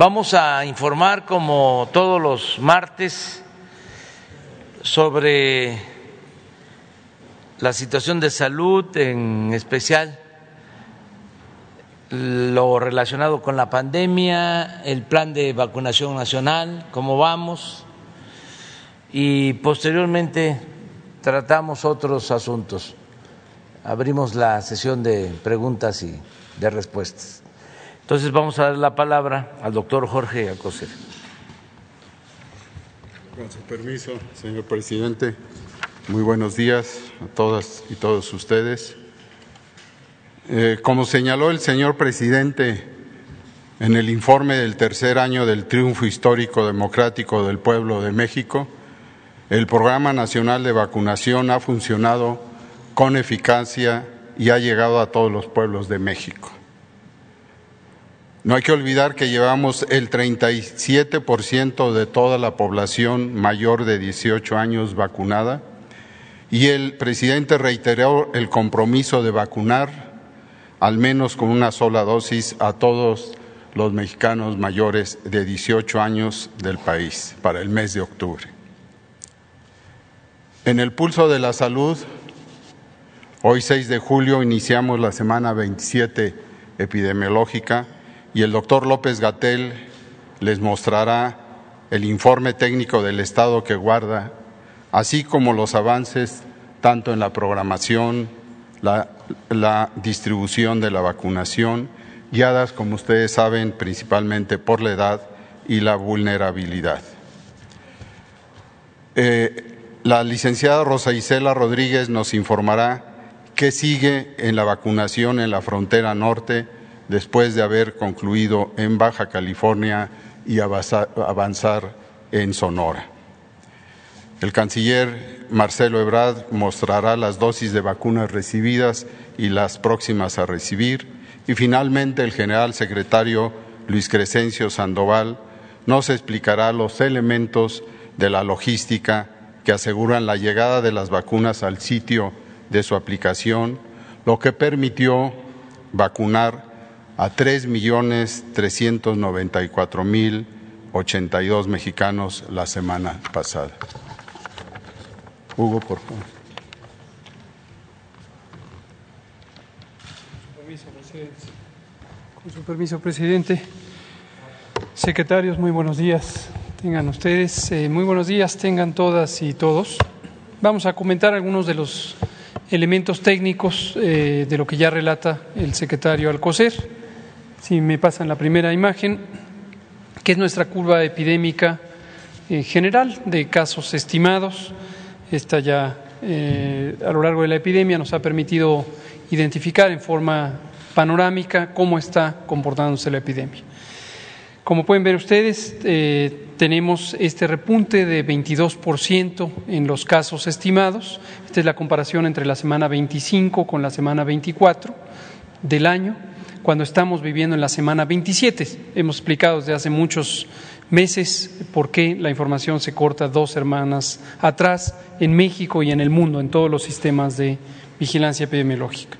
Vamos a informar como todos los martes sobre la situación de salud, en especial lo relacionado con la pandemia, el plan de vacunación nacional, cómo vamos, y posteriormente tratamos otros asuntos. Abrimos la sesión de preguntas y de respuestas. Entonces vamos a dar la palabra al doctor Jorge Alcocer. Con su permiso, señor presidente, muy buenos días a todas y todos ustedes. Eh, como señaló el señor presidente en el informe del tercer año del triunfo histórico democrático del pueblo de México, el Programa Nacional de Vacunación ha funcionado con eficacia y ha llegado a todos los pueblos de México. No hay que olvidar que llevamos el 37% de toda la población mayor de 18 años vacunada y el presidente reiteró el compromiso de vacunar al menos con una sola dosis a todos los mexicanos mayores de 18 años del país para el mes de octubre. En el pulso de la salud, hoy 6 de julio iniciamos la semana 27 epidemiológica y el doctor López Gatel les mostrará el informe técnico del estado que guarda, así como los avances tanto en la programación, la, distribución de la vacunación, guiadas, como ustedes saben, principalmente por la edad y la vulnerabilidad. Eh, la licenciada Rosa Isela Rodríguez nos informará qué sigue en la vacunación en la frontera norte después de haber concluido en Baja California y avanzar en Sonora. El canciller Marcelo Ebrard mostrará las dosis de vacunas recibidas y las próximas a recibir. Y finalmente el general secretario Luis Crescencio Sandoval nos explicará los elementos de la logística que aseguran la llegada de las vacunas al sitio de su aplicación, lo que permitió vacunar a tres millones trescientos noventa y cuatro mil ochenta y dos mexicanos la semana pasada. Hugo, por favor. Con su permiso, presidente. Secretarios, muy buenos días. Tengan ustedes, eh, muy buenos días, tengan todas y todos. Vamos a comentar algunos de los elementos técnicos eh, de lo que ya relata el secretario Alcocer. Si me pasan la primera imagen, que es nuestra curva epidémica eh, general de casos estimados. Esta ya a lo largo de la epidemia nos ha permitido identificar en forma panorámica cómo está comportándose la epidemia. Como pueden ver ustedes, eh, tenemos este repunte de 22% en los casos estimados. Esta es la comparación entre la semana 25 con la semana 24 del año, cuando estamos viviendo en la semana 27. Hemos explicado desde hace muchos meses por qué la información se corta dos semanas atrás en México y en el mundo, en todos los sistemas de vigilancia epidemiológica.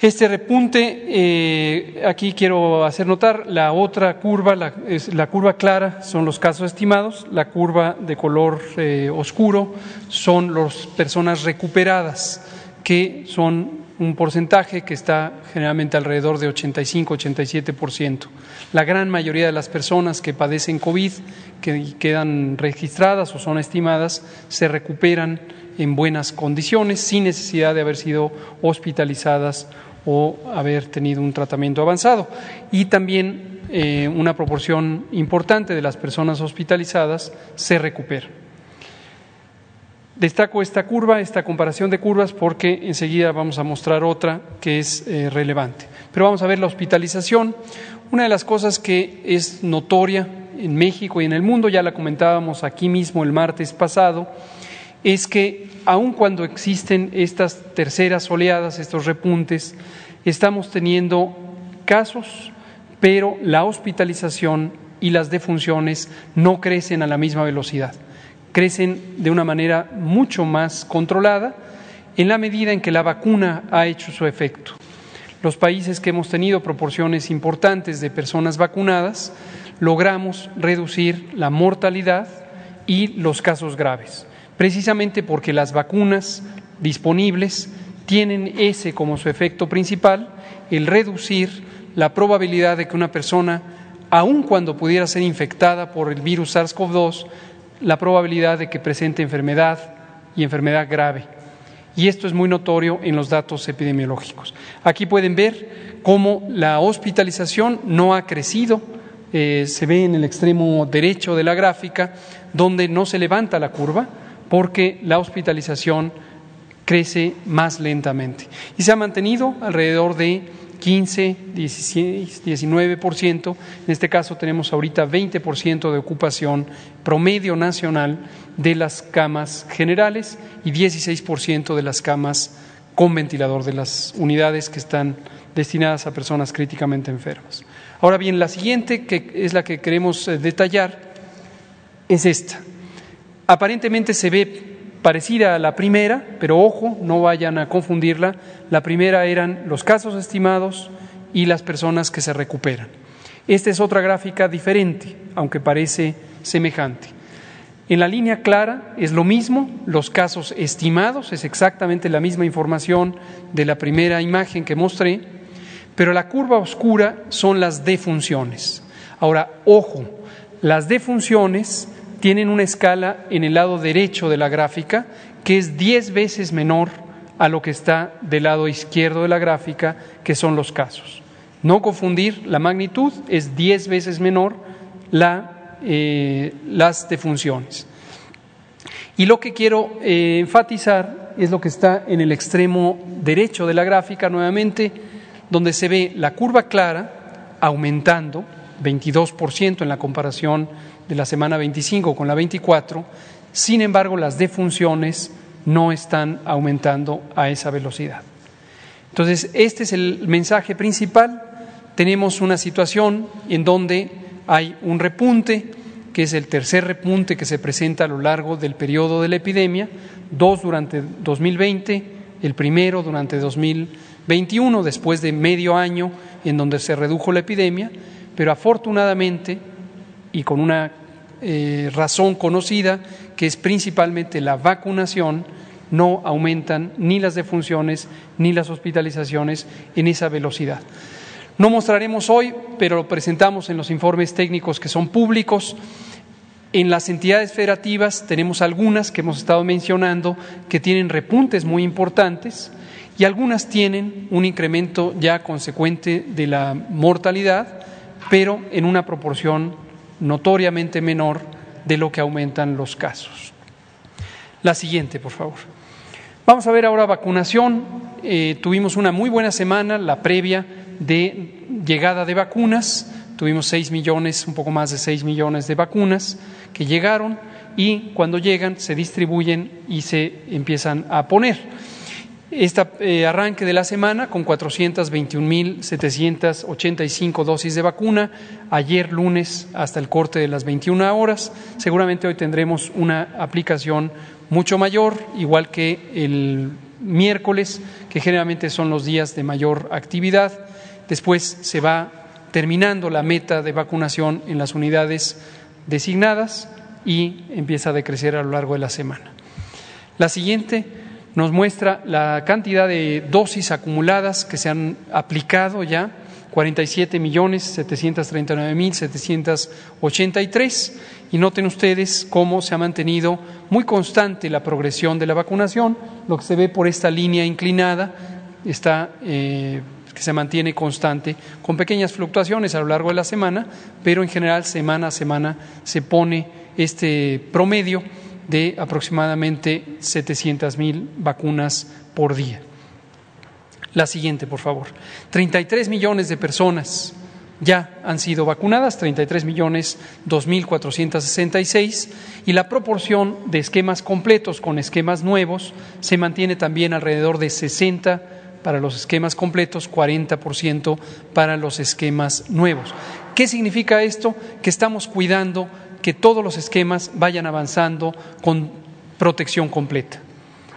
Este repunte, eh, aquí quiero hacer notar la otra curva, la, curva clara son los casos estimados, la curva de color eh, oscuro son las personas recuperadas, que son un porcentaje que está generalmente alrededor de 85-87%. La gran mayoría de las personas que padecen COVID, que quedan registradas o son estimadas, se recuperan en buenas condiciones, sin necesidad de haber sido hospitalizadas o haber tenido un tratamiento avanzado. Y también eh, una proporción importante de las personas hospitalizadas se recupera. Destaco esta curva, esta comparación de curvas, porque enseguida vamos a mostrar otra que es eh, relevante. Pero vamos a ver la hospitalización. Una de las cosas que es notoria en México y en el mundo, ya la comentábamos aquí mismo el martes pasado, es que aun cuando existen estas terceras oleadas, estos repuntes, estamos teniendo casos, pero la hospitalización y las defunciones no crecen a la misma velocidad. Crecen de una manera mucho más controlada en la medida en que la vacuna ha hecho su efecto. los países que hemos tenido proporciones importantes de personas vacunadas, logramos reducir la mortalidad y los casos graves, precisamente porque las vacunas disponibles tienen ese como su efecto principal, el reducir la probabilidad de que una persona, aun cuando pudiera ser infectada por el virus SARS-CoV-2, la probabilidad de que presente enfermedad y enfermedad grave. Y esto es muy notorio en los datos epidemiológicos. Aquí pueden ver cómo la hospitalización no ha crecido, eh, se ve en el extremo derecho de la gráfica, donde no se levanta la curva porque la hospitalización crece más lentamente. Y se ha mantenido alrededor de 15, 16, 19%. En este caso tenemos ahorita 20% de ocupación promedio nacional de las camas generales y 16% de las camas con ventilador, de las unidades que están destinadas a personas críticamente enfermas. Ahora bien, la siguiente, que es la que queremos eh, detallar, es esta. Aparentemente se ve parecida a la primera, pero ojo, no vayan a confundirla. La primera eran los casos estimados y las personas que se recuperan. Esta es otra gráfica diferente, aunque parece semejante. En la línea clara es lo mismo, los casos estimados, es exactamente la misma información de la primera imagen que mostré, pero la curva oscura son las defunciones. Ahora, ojo, las defunciones tienen una escala en el lado derecho de la gráfica que es diez veces menor a lo que está del lado izquierdo de la gráfica, que son los casos. No confundir, la magnitud es diez veces menor la, eh, las defunciones. Y lo que quiero eh, enfatizar es lo que está en el extremo derecho de la gráfica nuevamente, donde se ve la curva clara aumentando 22% en la comparación de la semana 25 con la 24, sin embargo las defunciones no están aumentando a esa velocidad. Entonces, este es el mensaje principal. Tenemos una situación en donde hay un repunte, que es el tercer repunte que se presenta a lo largo del periodo de la epidemia, dos durante 2020, el primero durante 2021, después de medio año en donde se redujo la epidemia, pero afortunadamente y con una eh, razón conocida, que es principalmente la vacunación, no aumentan ni las defunciones ni las hospitalizaciones en esa velocidad. No mostraremos hoy, pero lo presentamos en los informes técnicos que son públicos. En las entidades federativas tenemos algunas que hemos estado mencionando que tienen repuntes muy importantes y algunas tienen un incremento ya consecuente de la mortalidad, pero en una proporción notoriamente menor de lo que aumentan los casos. La siguiente, por favor. Vamos a ver ahora vacunación. Eh, tuvimos una muy buena semana, la previa de llegada de vacunas. Tuvimos seis millones, un poco más de seis millones de vacunas que llegaron y cuando llegan se distribuyen y se empiezan a poner este arranque de la semana con 421.785 dosis de vacuna, ayer lunes hasta el corte de las 21 horas. Seguramente hoy tendremos una aplicación mucho mayor, igual que el miércoles, que generalmente son los días de mayor actividad. Después se va terminando la meta de vacunación en las unidades designadas y empieza a decrecer a lo largo de la semana. La siguiente nos muestra la cantidad de dosis acumuladas que se han aplicado ya, 47 millones 739 mil 783 y noten ustedes cómo se ha mantenido muy constante la progresión de la vacunación, lo que se ve por esta línea inclinada está eh, que se mantiene constante, con pequeñas fluctuaciones a lo largo de la semana, pero en general semana a semana se pone este promedio de aproximadamente 700 mil vacunas por día. La siguiente, por favor. 33 millones de personas ya han sido vacunadas, 33 millones 2.466, y la proporción de esquemas completos con esquemas nuevos se mantiene también alrededor de 60 para los esquemas completos, 40% para los esquemas nuevos. ¿Qué significa esto? Que estamos cuidando que todos los esquemas vayan avanzando con protección completa.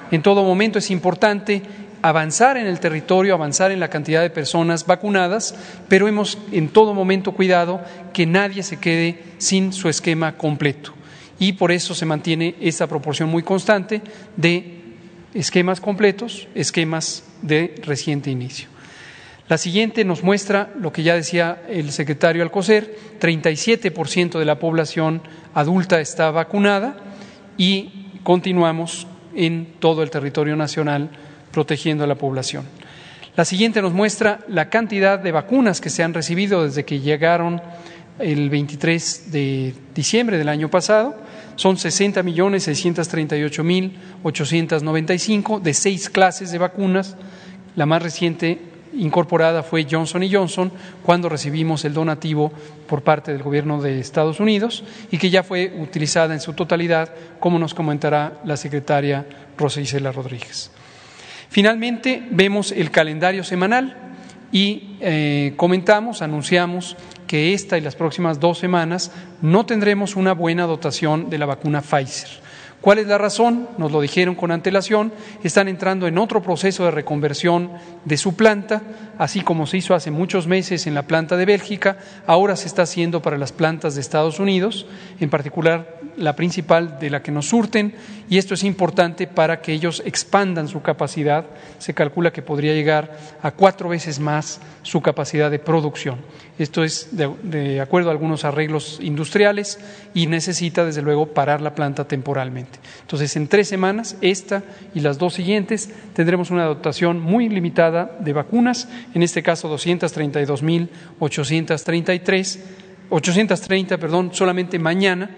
En todo momento es importante avanzar en el territorio, avanzar en la cantidad de personas vacunadas, pero hemos en todo momento cuidado que nadie se quede sin su esquema completo. Y por eso se mantiene esta proporción muy constante de esquemas completos, esquemas de reciente inicio. La siguiente nos muestra lo que ya decía el secretario Alcocer, 37% de la población adulta está vacunada y continuamos en todo el territorio nacional protegiendo a la población. La siguiente nos muestra la cantidad de vacunas que se han recibido desde que llegaron el 23 de diciembre del año pasado. Son 60 millones 638 mil 895 de seis clases de vacunas. La más reciente incorporada fue Johnson Johnson cuando recibimos el donativo por parte del gobierno de Estados Unidos y que ya fue utilizada en su totalidad, como nos comentará la secretaria Rosa Isela Rodríguez. Finalmente, vemos el calendario semanal y eh, comentamos, anunciamos que esta y las próximas dos semanas no tendremos una buena dotación de la vacuna Pfizer. ¿Cuál es la razón? Nos lo dijeron con antelación. Están entrando en otro proceso de reconversión de su planta, así como se hizo hace muchos meses en la planta de Bélgica, ahora se está haciendo para las plantas de Estados Unidos, en particular la principal de la que nos surten, y esto es importante para que ellos expandan su capacidad. Se calcula que podría llegar a cuatro veces más su capacidad de producción. Esto es de, acuerdo a algunos arreglos industriales y necesita, desde luego, parar la planta temporalmente. Entonces, en tres semanas, esta y las dos siguientes, tendremos una dotación muy limitada de vacunas, en este caso 232.833, 830, perdón, solamente mañana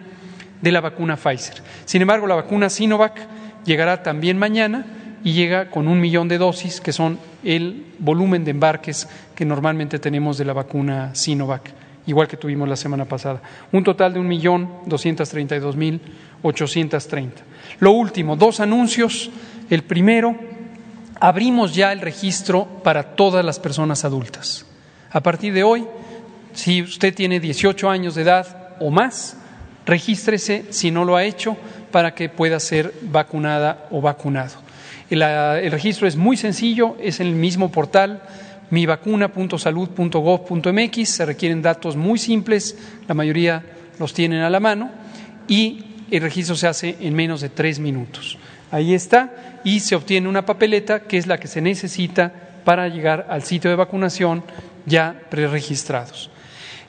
de la vacuna Pfizer. Sin embargo, la vacuna Sinovac llegará también mañana y llega con un millón de dosis, que son el volumen de embarques que normalmente tenemos de la vacuna Sinovac, igual que tuvimos la semana pasada. Un total de un millón doscientos treinta y dos mil ochocientos treinta. Lo último, dos anuncios. El primero, abrimos ya el registro para todas las personas adultas. A partir de hoy, si usted tiene 18 años de edad o más, regístrese si no lo ha hecho para que pueda ser vacunada o vacunado. El, registro es muy sencillo, es en el mismo portal mivacuna.salud.gov.mx, se requieren datos muy simples, la mayoría los tienen a la mano y el registro se hace en menos de tres minutos. Ahí está y se obtiene una papeleta que es la que se necesita para llegar al sitio de vacunación ya preregistrados.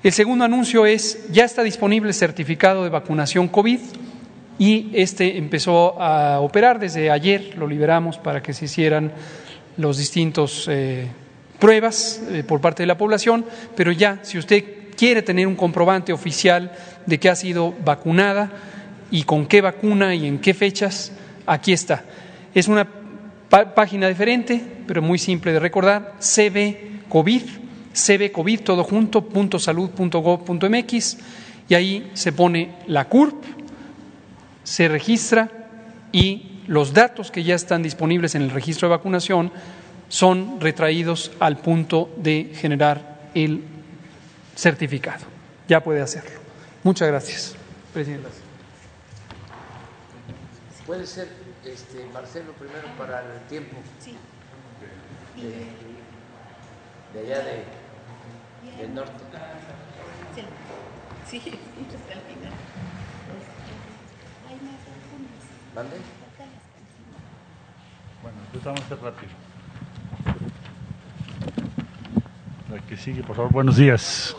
El segundo anuncio es, ya está disponible el certificado de vacunación COVID y este empezó a operar desde ayer, lo liberamos para que se hicieran los distintos eh, pruebas eh, por parte de la población, pero ya, si usted quiere tener un comprobante oficial de que ha sido vacunada y con qué vacuna y en qué fechas, aquí está. Es una página diferente, pero muy simple de recordar, CB COVID, CB COVID todo junto, punto salud, gov, punto mx, y ahí se pone la CURP, se registra y los datos que ya están disponibles en el registro de vacunación son retraídos al punto de generar el certificado. Ya puede hacerlo. Muchas gracias, Presidenta. Puede ser este, Marcelo primero para el tiempo. Sí. De, allá de, del norte. Sí, sí, ¿Vale? Bueno, empezamos a ser rápido. La que sigue, por favor. Buenos días.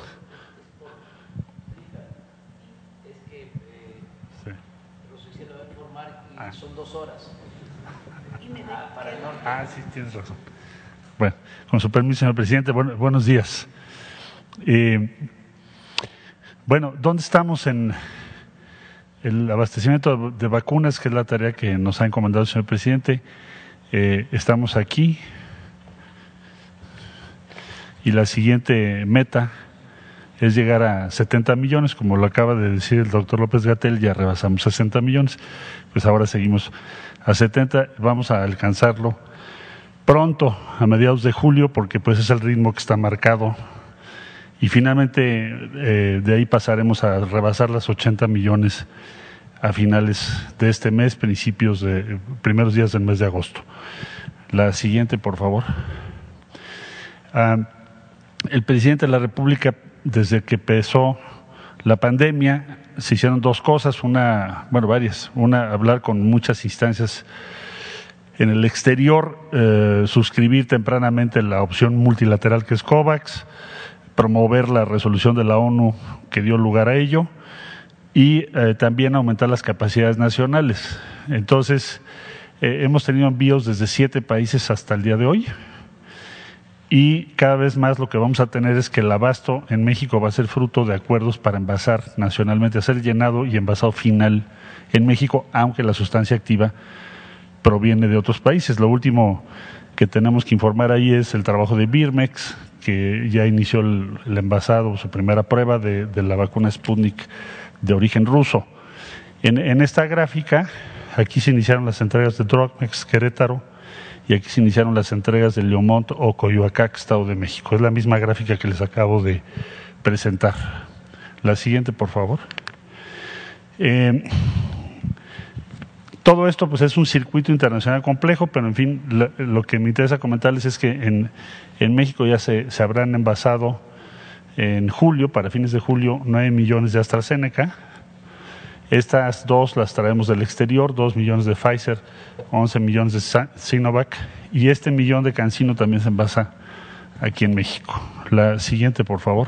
Son dos horas. Ah, para el norte. Ah, sí, tienes razón. Bueno, con su permiso, señor presidente, buenos días. Eh, bueno, ¿dónde estamos en, el abastecimiento de vacunas, que es la tarea que nos ha encomendado el señor presidente, eh, estamos aquí. Y la siguiente meta es llegar a 70 millones, como lo acaba de decir el doctor López Gatel, ya rebasamos 60 millones, pues ahora seguimos a 70, vamos a alcanzarlo pronto, a mediados de julio, porque pues es el ritmo que está marcado. Y finalmente eh, de ahí pasaremos a rebasar las 80 millones a finales de este mes, principios de primeros días del mes de agosto. La siguiente, por favor. Ah, el presidente de la República, desde que empezó la pandemia, se hicieron dos cosas, una, bueno, varias. Una, hablar con muchas instancias en el exterior, eh, suscribir tempranamente la opción multilateral que es COVAX, promover la resolución de la ONU que dio lugar a ello y eh, también aumentar las capacidades nacionales. Entonces, eh, hemos tenido envíos desde siete países hasta el día de hoy y cada vez más lo que vamos a tener es que el abasto en México va a ser fruto de acuerdos para envasar nacionalmente, a ser llenado y envasado final en México, aunque la sustancia activa proviene de otros países. Lo último que tenemos que informar ahí es el trabajo de Birmex, que ya inició el, envasado, su primera prueba de, la vacuna Sputnik de origen ruso. En, esta gráfica, aquí se iniciaron las entregas de Drogmex Querétaro, y aquí se iniciaron las entregas de Leomont o Coyoacán, Estado de México. Es la misma gráfica que les acabo de presentar. La siguiente, por favor. Eh, todo esto pues es un circuito internacional complejo, pero en fin, lo, que me interesa comentarles es que en, en México ya se, se, habrán envasado en julio, para fines de julio, 9 millones de AstraZeneca, estas dos las traemos del exterior, dos millones de Pfizer, 11 millones de Sinovac y este millón de Cancino también se envasa aquí en México. La siguiente, por favor.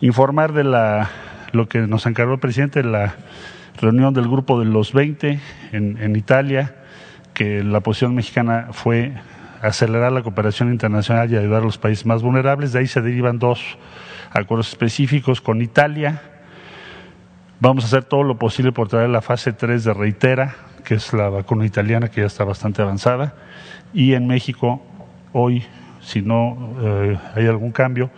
Informar de la, lo que nos encargó el presidente, la reunión del grupo de los 20 en, Italia, que la posición mexicana fue acelerar la cooperación internacional y ayudar a los países más vulnerables. De ahí se derivan dos acuerdos específicos con Italia, Vamos a hacer todo lo posible por traer la fase 3 de Reitera, que es la vacuna italiana que ya está bastante avanzada. Y en México, hoy, si no eh, hay algún cambio,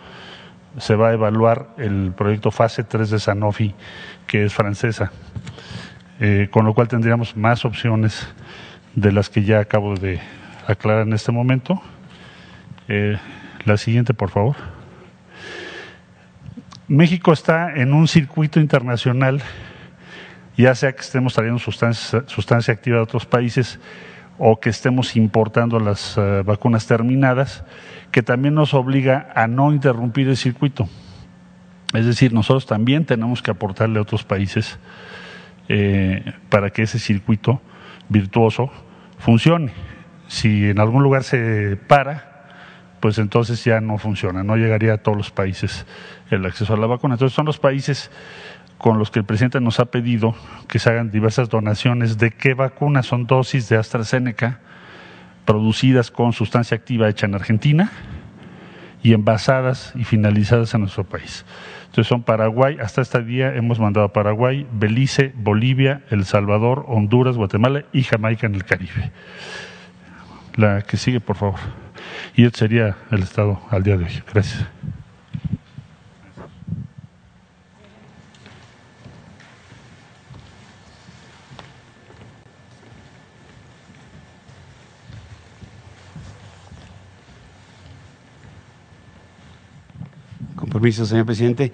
se va a evaluar el proyecto fase 3 de Sanofi, que es francesa, eh, con lo cual tendríamos más opciones de las que ya acabo de aclarar en este momento. Eh, la siguiente, por favor. México está en un circuito internacional, ya sea que estemos trayendo sustancia, activa de otros países o que estemos importando las eh, vacunas terminadas, que también nos obliga a no interrumpir el circuito. Es decir, nosotros también tenemos que aportarle a otros países eh, para que ese circuito virtuoso funcione. Si en algún lugar se para, pues entonces ya no funciona, no llegaría a todos los países el acceso a la vacuna. Entonces son los países con los que el presidente nos ha pedido que se hagan diversas donaciones de qué vacunas son dosis de AstraZeneca producidas con sustancia activa hecha en Argentina y envasadas y finalizadas en nuestro país. Entonces son Paraguay, hasta este día hemos mandado a Paraguay, Belice, Bolivia, El Salvador, Honduras, Guatemala y Jamaica en el Caribe. La que sigue, por favor. Y este sería el estado al día de hoy. Gracias. Con permiso, señor presidente.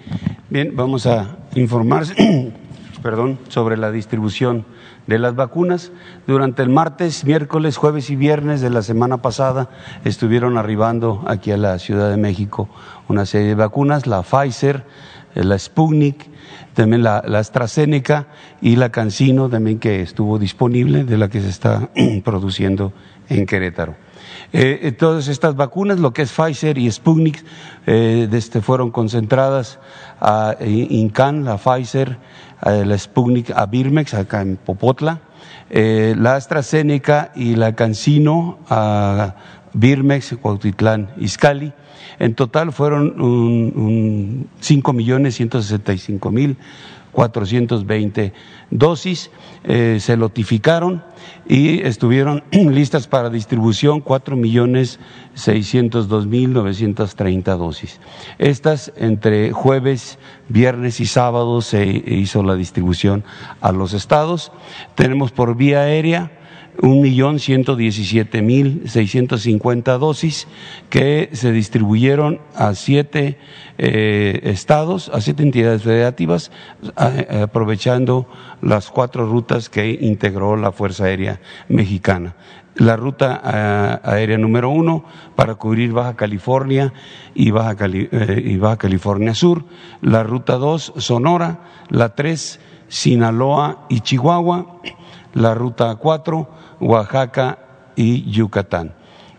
Bien, vamos a informar perdón, sobre la distribución de las vacunas. Durante el martes, miércoles, jueves y viernes de la semana pasada estuvieron arribando aquí a la Ciudad de México una serie de vacunas, la Pfizer, eh, la Sputnik, también la, AstraZeneca y la Cancino también que estuvo disponible, de la que se está produciendo en Querétaro. Eh, eh, todas estas vacunas, lo que es Pfizer y Sputnik, este, fueron concentradas a INCAN, la Pfizer, eh, la Sputnik a Birmex, acá en Popotla, eh, la AstraZeneca y la Cancino a Birmex, Cuautitlán, Izcali. En total fueron un, millones ciento sesenta y cinco mil 420 dosis, eh, se notificaron y estuvieron listas para distribución 4 millones 602 mil 930 dosis. Estas entre jueves, viernes y sábado se hizo la distribución a los estados. Tenemos por vía aérea un millón ciento diecisiete mil seiscientos cincuenta dosis que se distribuyeron a siete eh, estados, a siete entidades federativas, aprovechando las cuatro rutas que integró la Fuerza Aérea Mexicana. la ruta aérea número uno para cubrir Baja California y Baja, eh, y Baja California Sur, la ruta dos Sonora, la tres Sinaloa y Chihuahua, la ruta cuatro Oaxaca y Yucatán.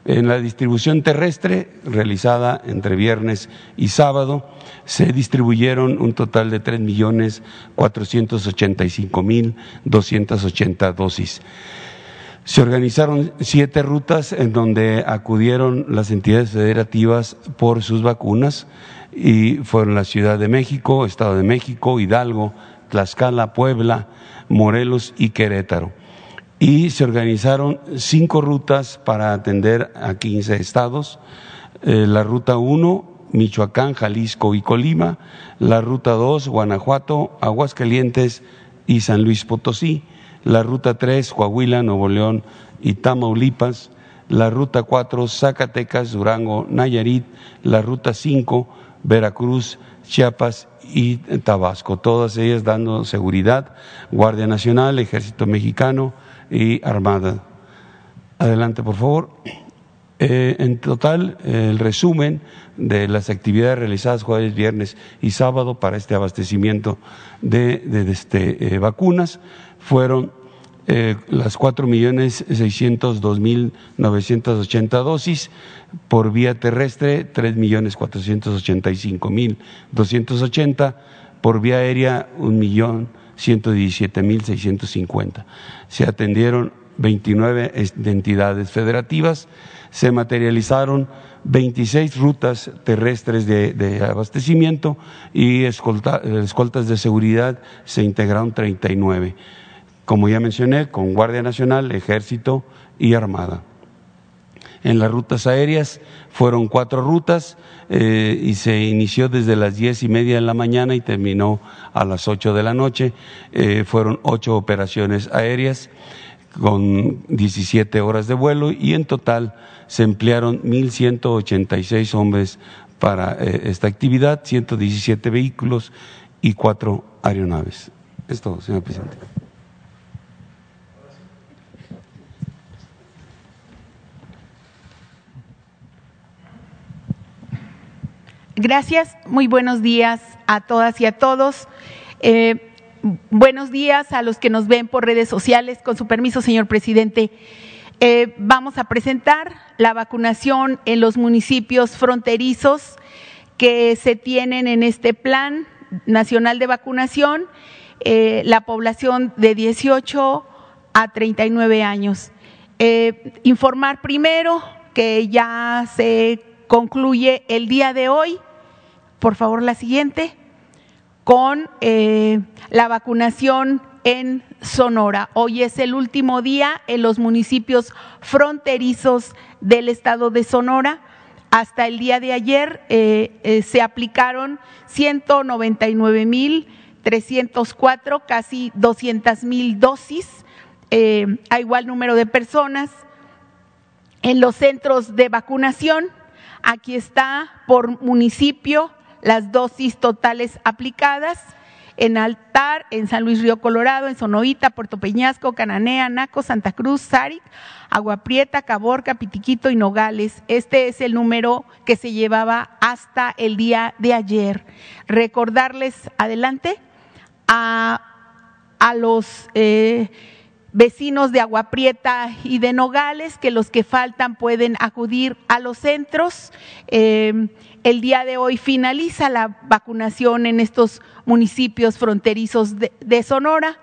En la distribución terrestre realizada entre viernes y sábado se distribuyeron un total de tres millones cinco mil ochenta dosis. Se organizaron siete rutas en donde acudieron las entidades federativas por sus vacunas y fueron la Ciudad de México, Estado de México, Hidalgo, Tlaxcala, Puebla, Morelos y Querétaro. Y se organizaron cinco rutas para atender a 15 estados. Eh, la ruta 1, Michoacán, Jalisco y Colima. La ruta 2, Guanajuato, Aguascalientes y San Luis Potosí. La ruta 3, Coahuila, Nuevo León y Tamaulipas, la ruta 4, Zacatecas, Durango, Nayarit, la ruta 5, Veracruz, Chiapas y Tabasco, todas ellas dando seguridad, Guardia Nacional, Ejército Mexicano y Armada. Adelante, por favor. Eh, en total, el resumen de las actividades realizadas jueves, viernes y sábado para este abastecimiento de, este, eh, vacunas fueron eh, las 4.602.980 dosis, por vía terrestre 3.485.280, por vía aérea 1.117.650. Se atendieron 29 entidades federativas, se materializaron 26 rutas terrestres de, abastecimiento y escoltas de seguridad se integraron 39 como ya mencioné, con Guardia Nacional, Ejército y Armada. En las rutas aéreas fueron cuatro rutas eh, y se inició desde las diez y media de la mañana y terminó a las ocho de la noche. Eh, fueron ocho operaciones aéreas con 17 horas de vuelo y en total se emplearon 1.186 hombres para eh, esta actividad, 117 vehículos y cuatro aeronaves. Es todo, señor presidente. Gracias, muy buenos días a todas y a todos. Eh, buenos días a los que nos ven por redes sociales. Con su permiso, señor presidente, eh, vamos a presentar la vacunación en los municipios fronterizos que se tienen en este plan nacional de vacunación, eh, la población de 18 a 39 años. informar primero que ya se concluye el día de hoy, por favor la siguiente, con eh, la vacunación en Sonora. Hoy es el último día en los municipios fronterizos del estado de Sonora. Hasta el día de ayer eh, eh, se aplicaron 199 mil 304, casi 200 mil dosis a igual número de personas en los centros de vacunación Aquí está por municipio las dosis totales aplicadas en Altar, en San Luis Río Colorado, en Sonoita, Puerto Peñasco, Cananea, Naco, Santa Cruz, Saric, Agua Prieta, Caborca, Pitiquito y Nogales. Este es el número que se llevaba hasta el día de ayer. Recordarles, adelante, a, los eh, vecinos de Agua Prieta y de Nogales, que los que faltan pueden acudir a los centros. Eh, el día de hoy finaliza la vacunación en estos municipios fronterizos de, Sonora.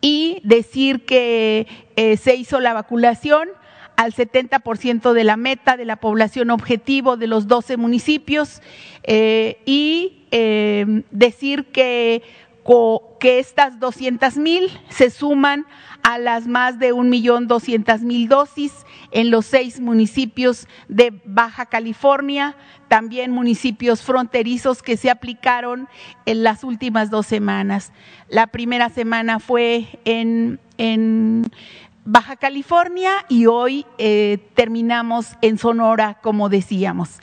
Y decir que eh, se hizo la vacunación al 70% de la meta de la población objetivo de los 12 municipios eh, y decir que que estas 200 mil se suman a las más de un millón doscientas mil dosis en los seis municipios de Baja California, también municipios fronterizos que se aplicaron en las últimas dos semanas. La primera semana fue en, Baja California y hoy eh, terminamos en Sonora, como decíamos.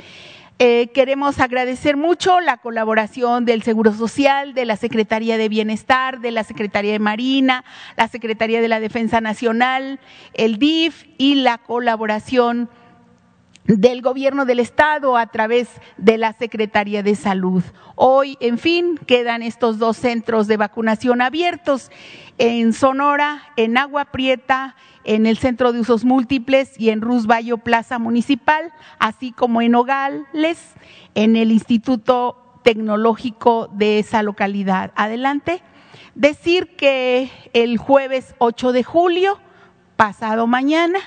Eh, queremos agradecer mucho la colaboración del Seguro Social, de la Secretaría de Bienestar, de la Secretaría de Marina, la Secretaría de la Defensa Nacional, el DIF y la colaboración del gobierno del estado a través de la Secretaría de Salud. Hoy, en fin, quedan estos dos centros de vacunación abiertos en Sonora, en Agua Prieta, en el Centro de Usos Múltiples y en Rusvallo Plaza Municipal, así como en Nogales, en el Instituto Tecnológico de esa localidad. Adelante. Decir que el jueves 8 de julio, pasado mañana,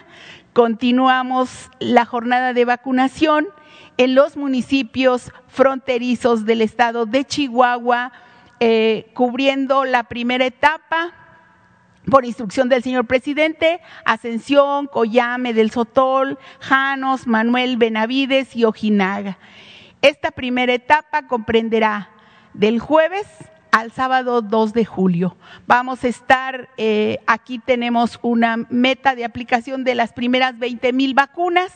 Continuamos la jornada de vacunación en los municipios fronterizos del estado de Chihuahua, eh, cubriendo la primera etapa por instrucción del señor presidente, Ascensión, Coyame del Sotol, Janos, Manuel Benavides y Ojinaga. Esta primera etapa comprenderá del jueves al sábado 2 de julio. Vamos a estar, eh, aquí tenemos una meta de aplicación de las primeras 20 mil vacunas.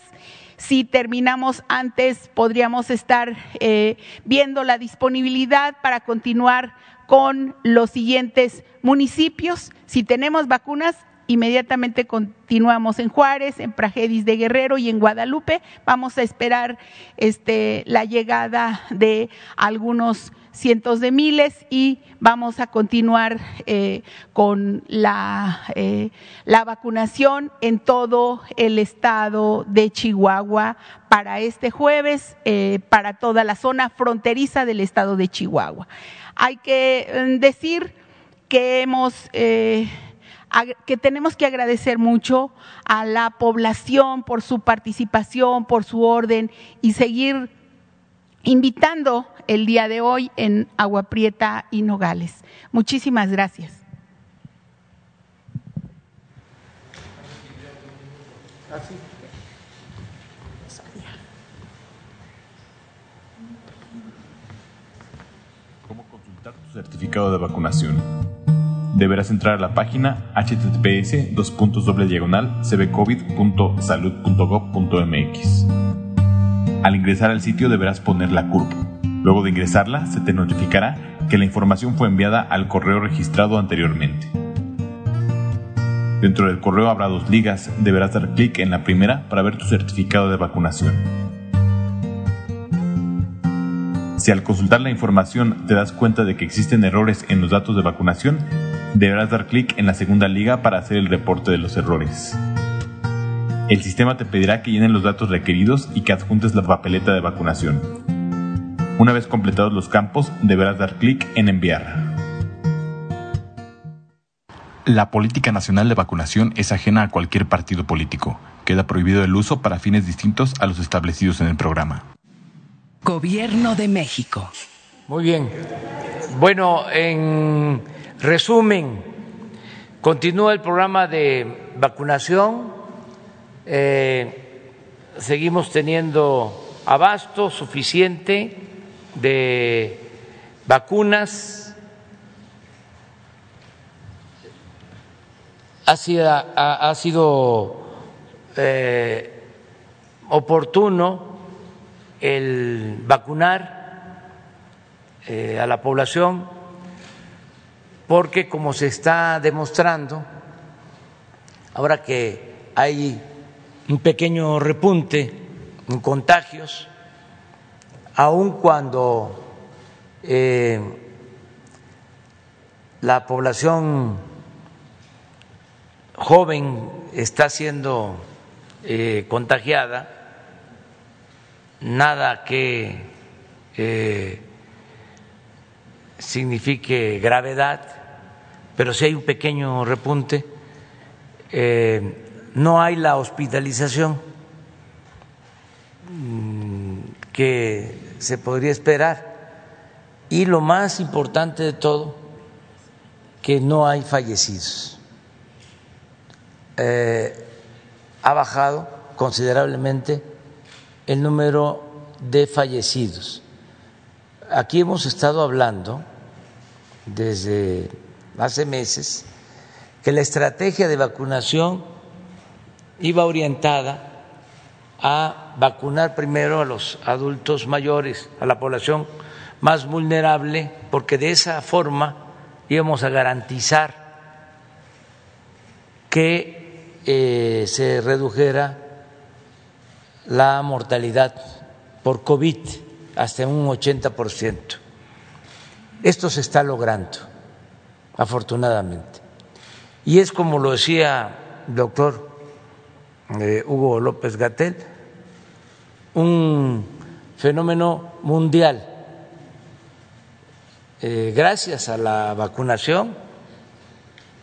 Si terminamos antes, podríamos estar eh, viendo la disponibilidad para continuar con los siguientes municipios. Si tenemos vacunas, inmediatamente continuamos en Juárez, en Pragedis de Guerrero y en Guadalupe. Vamos a esperar este, la llegada de algunos cientos de miles y vamos a continuar eh, con la, eh, la vacunación en todo el estado de Chihuahua para este jueves, eh, para toda la zona fronteriza del estado de Chihuahua. Hay que decir que hemos que tenemos que agradecer mucho a la población por su participación, por su orden y seguir invitando el día de hoy en Agua Prieta y Nogales. Muchísimas gracias. ¿Cómo consultar tu certificado de vacunación? Deberás entrar a la página https cbcovid.salud.gov.mx. Al ingresar al sitio deberás poner la CURP. Luego de ingresarla, se te notificará que la información fue enviada al correo registrado anteriormente. Dentro del correo habrá dos ligas, deberás dar clic en la primera para ver tu certificado de vacunación. Si al consultar la información te das cuenta de que existen errores en los datos de vacunación, deberás dar clic en la segunda liga para hacer el reporte de los errores. El sistema te pedirá que llenen los datos requeridos y que adjuntes la papeleta de vacunación. Una vez completados los campos, deberás dar clic en enviar. La política nacional de vacunación es ajena a cualquier partido político. Queda prohibido el uso para fines distintos a los establecidos en el programa. Gobierno de México. Muy bien. Bueno, en resumen, continúa el programa de vacunación eh, seguimos teniendo abasto suficiente de vacunas. Ha sido, eh, oportuno el vacunar eh, a la población porque como se está demostrando, ahora que hay un pequeño repunte en contagios, aun cuando eh, la población joven está siendo eh, contagiada, nada que eh, signifique gravedad, pero si hay un pequeño repunte, no hay la hospitalización que se podría esperar. Y lo más importante de todo, que no hay fallecidos. Eh, ha bajado considerablemente el número de fallecidos. Aquí hemos estado hablando desde hace meses que la estrategia de vacunación iba orientada a vacunar primero a los adultos mayores, a la población más vulnerable, porque de esa forma íbamos a garantizar que eh, se redujera la mortalidad por COVID hasta un 80%. Esto se está logrando, afortunadamente. Y es como lo decía el doctor eh, Hugo López Gatel, un fenómeno mundial. Eh, gracias a la vacunación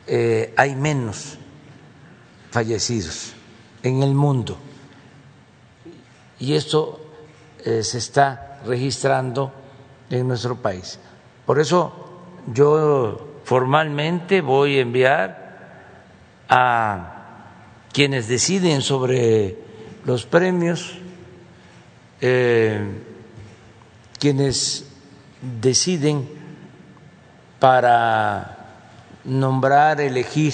eh, hay menos fallecidos en el mundo y esto se está registrando en nuestro país. Por eso yo formalmente voy a enviar a quienes deciden sobre los premios, eh, quienes deciden para nombrar, elegir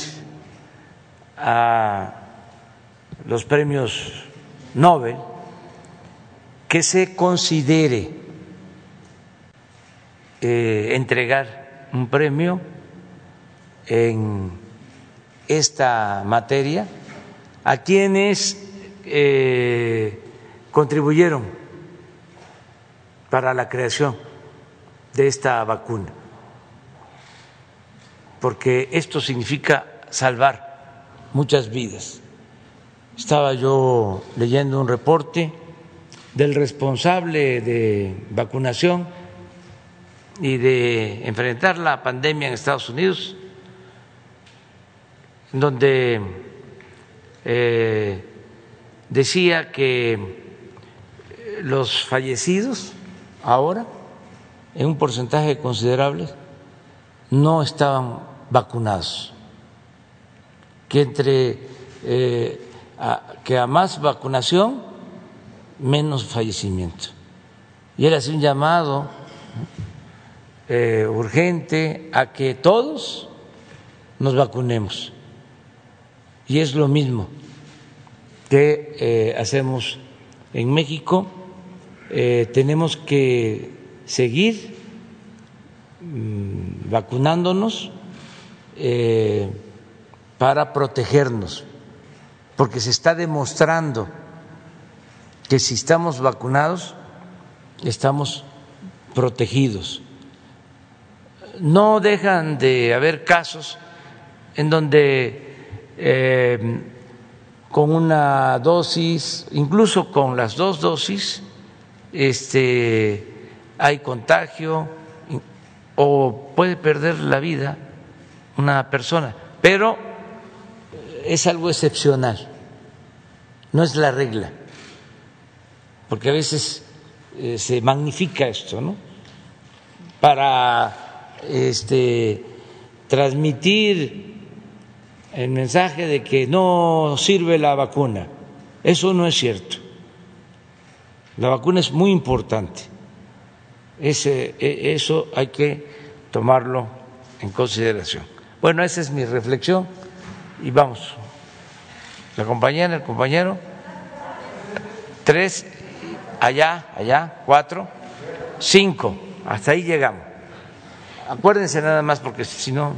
a los premios Nobel, que se considere eh, entregar un premio en esta materia a quienes eh, contribuyeron para la creación de esta vacuna, porque esto significa salvar muchas vidas. Estaba yo leyendo un reporte del responsable de vacunación y de enfrentar la pandemia en Estados Unidos, donde eh, decía que los fallecidos ahora, en un porcentaje considerable, no estaban vacunados, que entre eh, que a más vacunación menos fallecimiento. Y él hacía un llamado eh, urgente a que todos nos vacunemos y es lo mismo que eh, hacemos en México. Eh, tenemos que seguir mm, vacunándonos eh, para protegernos, porque se está demostrando que si estamos vacunados, estamos protegidos. No dejan de haber casos en donde eh, con una dosis, incluso con las dos dosis, este, hay contagio o puede perder la vida una persona, pero es algo excepcional, no es la regla, porque a veces eh, se magnifica esto, ¿no? Para este, transmitir el mensaje de que no sirve la vacuna. Eso no es cierto. La vacuna es muy importante. Ese, e, eso hay que tomarlo en consideración. Bueno, esa es mi reflexión y vamos. La compañera, el compañero, tres, allá, allá, cuatro, cinco, hasta ahí llegamos. Acuérdense nada más porque si no...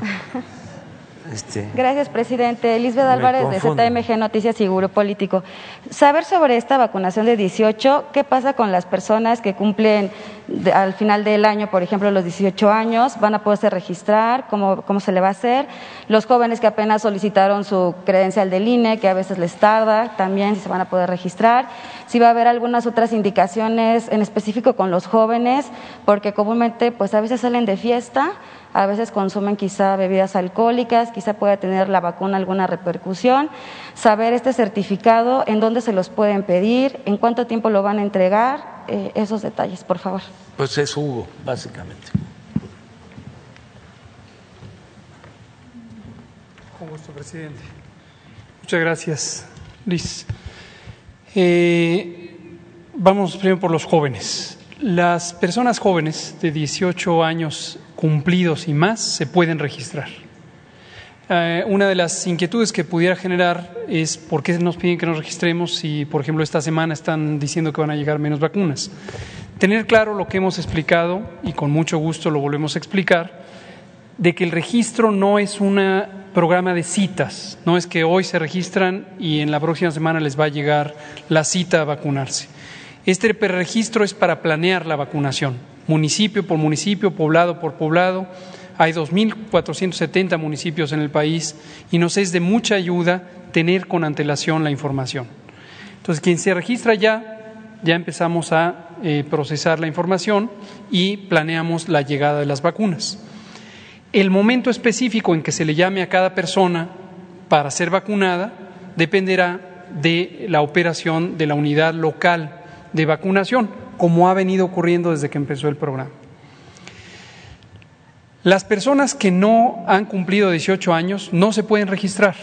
Este, Gracias, presidente. Lisbeth Álvarez, de ZMG Noticias y Seguro Político. Saber sobre esta vacunación de 18, ¿qué pasa con las personas que cumplen al final del año, por ejemplo, los 18 años? ¿Van a poderse registrar? ¿Cómo, ¿Cómo se le va a hacer? Los jóvenes que apenas solicitaron su credencial del INE, que a veces les tarda, también si se van a poder registrar. Si va a haber algunas otras indicaciones en específico con los jóvenes, porque comúnmente, pues a veces salen de fiesta a veces consumen quizá bebidas alcohólicas, quizá pueda tener la vacuna alguna repercusión, saber este certificado, en dónde se los pueden pedir, en cuánto tiempo lo van a entregar, eh, esos detalles, por favor. Pues es Hugo, básicamente. Con gusto, presidente. Muchas gracias, Luis. Eh, vamos primero por los jóvenes. Las personas jóvenes de 18 años cumplidos y más se pueden registrar. Eh, una de las inquietudes que pudiera generar es por qué nos piden que nos registremos si, por ejemplo, esta semana están diciendo que van a llegar menos vacunas. Tener claro lo que hemos explicado, y con mucho gusto lo volvemos a explicar, de que el registro no es un programa de citas, no es que hoy se registran y en la próxima semana les va a llegar la cita a vacunarse. Este registro es para planear la vacunación, municipio por municipio, poblado por poblado, hay 2.470 municipios en el país y nos es de mucha ayuda tener con antelación la información. Entonces, quien se registra ya, ya empezamos a eh, procesar la información y planeamos la llegada de las vacunas. El momento específico en que se le llame a cada persona para ser vacunada dependerá de la operación de la unidad local de vacunación, como ha venido ocurriendo desde que empezó el programa. Las personas que no han cumplido 18 años no se pueden registrar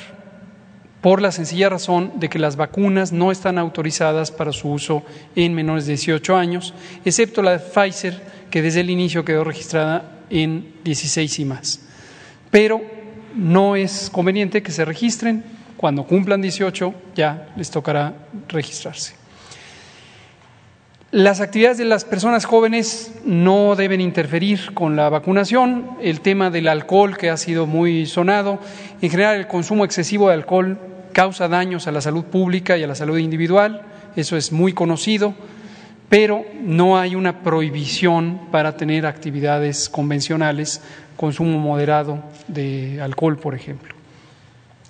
por la sencilla razón de que las vacunas no están autorizadas para su uso en menores de 18 años, excepto la de Pfizer, que desde el inicio quedó registrada en 16 y más. Pero no es conveniente que se registren, cuando cumplan 18 ya les tocará registrarse. Las actividades de las personas jóvenes no deben interferir con la vacunación. El tema del alcohol, que ha sido muy sonado, en general el consumo excesivo de alcohol causa daños a la salud pública y a la salud individual, eso es muy conocido, pero no hay una prohibición para tener actividades convencionales, consumo moderado de alcohol, por ejemplo.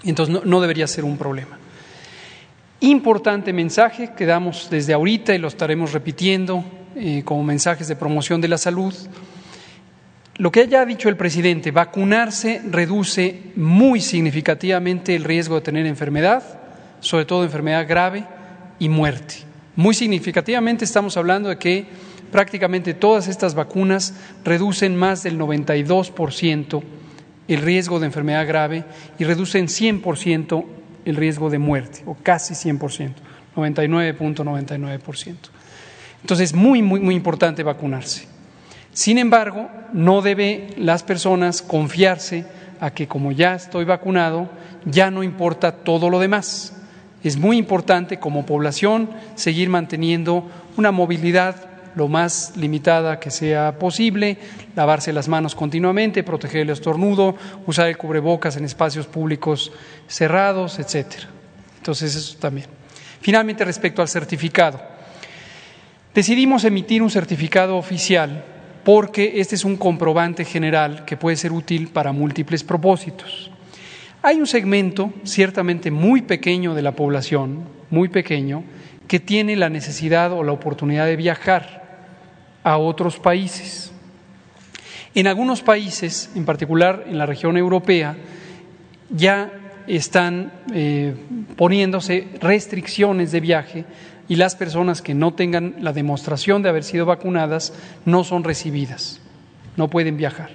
Entonces no, debería ser un problema. Importante mensaje que damos desde ahorita y lo estaremos repitiendo eh, como mensajes de promoción de la salud. Lo que haya dicho el presidente, vacunarse reduce muy significativamente el riesgo de tener enfermedad, sobre todo enfermedad grave y muerte. Muy significativamente estamos hablando de que prácticamente todas estas vacunas reducen más del 92% el riesgo de enfermedad grave y reducen 100% el riesgo de muerte, o casi 100%, 99.99%. Entonces es muy, muy, muy importante vacunarse. Sin embargo, no debe las personas confiarse a que como ya estoy vacunado, ya no importa todo lo demás. Es muy importante como población seguir manteniendo una movilidad lo más limitada que sea posible, lavarse las manos continuamente, proteger el estornudo, usar el cubrebocas en espacios públicos cerrados, etcétera. Entonces, eso también. Finalmente, respecto al certificado. Decidimos emitir un certificado oficial porque este es un comprobante general que puede ser útil para múltiples propósitos. Hay un segmento ciertamente muy pequeño de la población, muy pequeño, que tiene la necesidad o la oportunidad de viajar a otros países. En algunos países, en particular en la región europea, ya están eh, poniéndose restricciones de viaje y las personas que no tengan la demostración de haber sido vacunadas no son recibidas, no pueden viajar.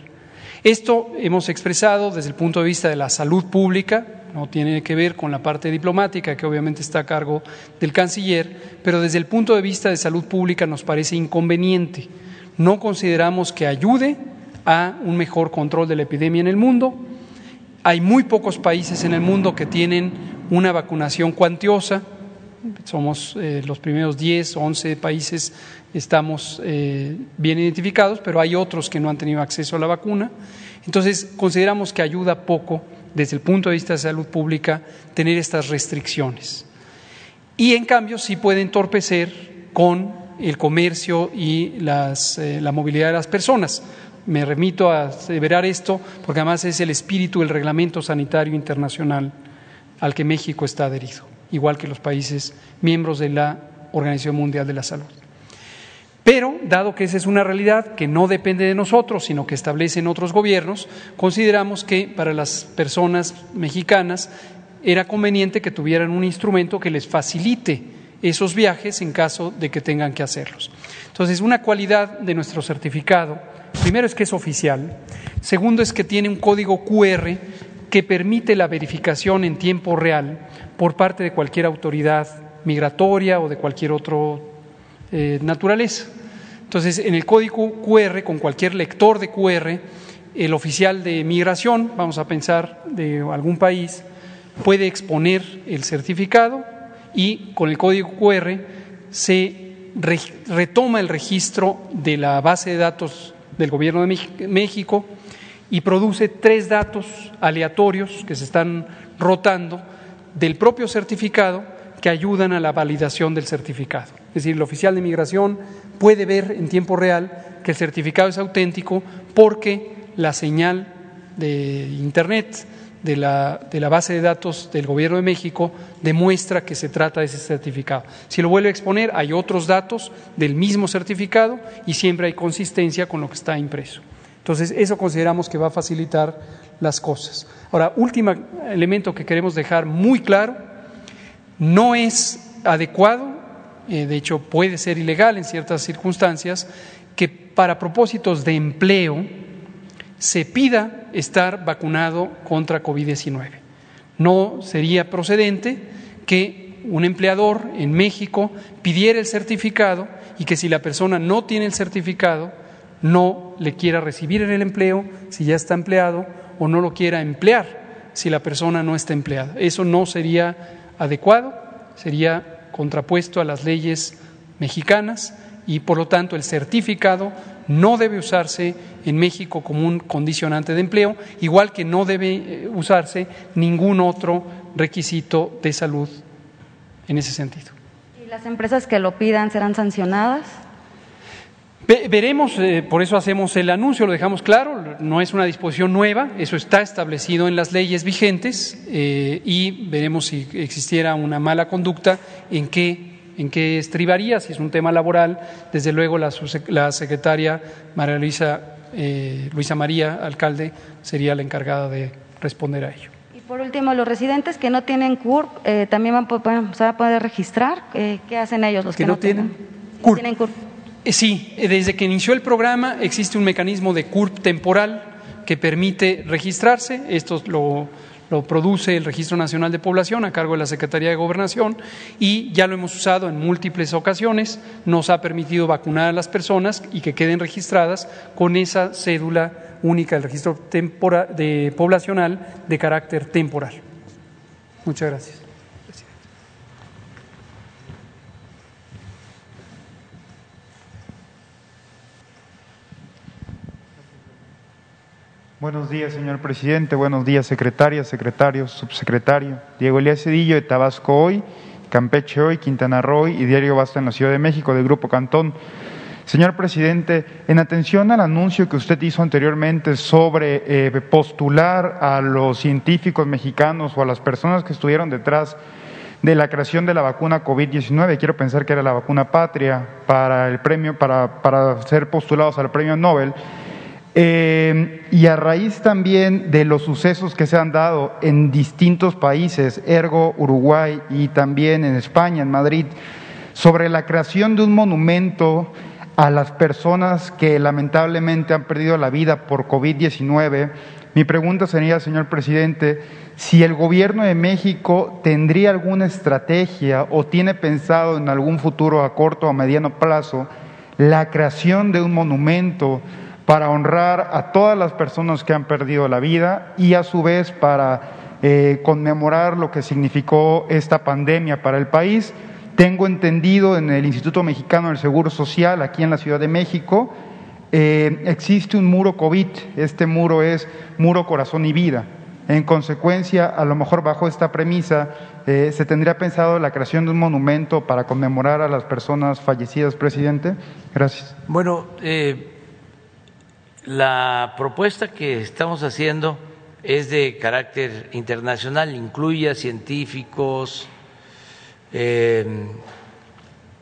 Esto hemos expresado desde el punto de vista de la salud pública, no tiene que ver con la parte diplomática, que obviamente está a cargo del canciller, pero desde el punto de vista de salud pública nos parece inconveniente. No consideramos que ayude a un mejor control de la epidemia en el mundo. Hay muy pocos países en el mundo que tienen una vacunación cuantiosa. Somos eh, los primeros 10 o 11 países, estamos eh, bien identificados, pero hay otros que no han tenido acceso a la vacuna. Entonces, consideramos que ayuda poco desde el punto de vista de salud pública tener estas restricciones. Y en cambio sí puede entorpecer con el comercio y eh, la movilidad de las personas. Me remito a aseverar esto porque además es el espíritu del reglamento sanitario internacional al que México está adherido, igual que los países miembros de la Organización Mundial de la Salud. Pero, dado que esa es una realidad que no depende de nosotros, sino que establecen otros gobiernos, consideramos que para las personas mexicanas era conveniente que tuvieran un instrumento que les facilite esos viajes en caso de que tengan que hacerlos. Entonces, una cualidad de nuestro certificado, primero es que es oficial, segundo es que tiene un código QR que permite la verificación en tiempo real por parte de cualquier autoridad migratoria o de cualquier otro eh, naturaleza. Entonces, en el código QR, con cualquier lector de QR, el oficial de migración, vamos a pensar de algún país, puede exponer el certificado y con el código QR se retoma el registro de la base de datos del Gobierno de México y produce tres datos aleatorios que se están rotando del propio certificado que ayudan a la validación del certificado. Es decir, el oficial de migración puede ver en tiempo real que el certificado es auténtico porque la señal de Internet de la, de la, base de datos del Gobierno de México demuestra que se trata de ese certificado. Si lo vuelve a exponer, hay otros datos del mismo certificado y siempre hay consistencia con lo que está impreso. Entonces, eso consideramos que va a facilitar las cosas. Ahora, último elemento que queremos dejar muy claro, no es adecuado, eh, de hecho puede ser ilegal en ciertas circunstancias, que para propósitos de empleo se pida estar vacunado contra COVID-19. No sería procedente que un empleador en México pidiera el certificado y que si la persona no tiene el certificado, no le quiera recibir en el empleo si ya está empleado o no lo quiera emplear si la persona no está empleada. Eso no sería adecuado, sería contrapuesto a las leyes mexicanas y por lo tanto el certificado no debe usarse en México como un condicionante de empleo, igual que no debe eh, usarse ningún otro requisito de salud en ese sentido. ¿Y las empresas que lo pidan serán sancionadas? Veremos, eh, por eso hacemos el anuncio, lo dejamos claro, no es una disposición nueva, eso está establecido en las leyes vigentes eh, y veremos si existiera una mala conducta, en qué, en qué estribaría, si es un tema laboral, desde luego la, la secretaria María Luisa, eh, Luisa María, alcalde, sería la encargada de responder a ello. Y por último, los residentes que no tienen CURP también van, se van a poder registrar, ¿qué hacen ellos los que, no, tienen? tienen CURP. Eh, sí, eh, desde que inició el programa existe un mecanismo de CURP temporal que permite registrarse. Esto lo, produce el Registro Nacional de Población a cargo de la Secretaría de Gobernación y ya lo hemos usado en múltiples ocasiones. Nos ha permitido vacunar a las personas y que queden registradas con esa cédula única del registro de poblacional de carácter temporal. Muchas gracias. Buenos días, señor presidente. Buenos días, secretaria, secretario, subsecretario. Diego Elías Cedillo, de Tabasco Hoy, Campeche Hoy, Quintana Roo y Diario Basta en la Ciudad de México, del Grupo Cantón. Señor presidente, en atención al anuncio que usted hizo anteriormente sobre eh, postular a los científicos mexicanos o a las personas que estuvieron detrás de la creación de la vacuna COVID-19, quiero pensar que era la vacuna patria para el premio, para, para ser postulados al premio Nobel. Eh, y a raíz también de los sucesos que se han dado en distintos países, ergo Uruguay y también en España, en Madrid, sobre la creación de un monumento a las personas que lamentablemente han perdido la vida por COVID-19, mi pregunta sería, señor presidente, si el gobierno de México tendría alguna estrategia o tiene pensado en algún futuro a corto o a mediano plazo la creación de un monumento para honrar a todas las personas que han perdido la vida y a su vez para eh, conmemorar lo que significó esta pandemia para el país. Tengo entendido en el Instituto Mexicano del Seguro Social, aquí en la Ciudad de México, eh, existe un muro COVID. Este muro es muro corazón y vida. En consecuencia, a lo mejor bajo esta premisa, eh, ¿se tendría pensado la creación de un monumento para conmemorar a las personas fallecidas, presidente? Gracias. Bueno, la propuesta que estamos haciendo es de carácter internacional, incluye a científicos, em,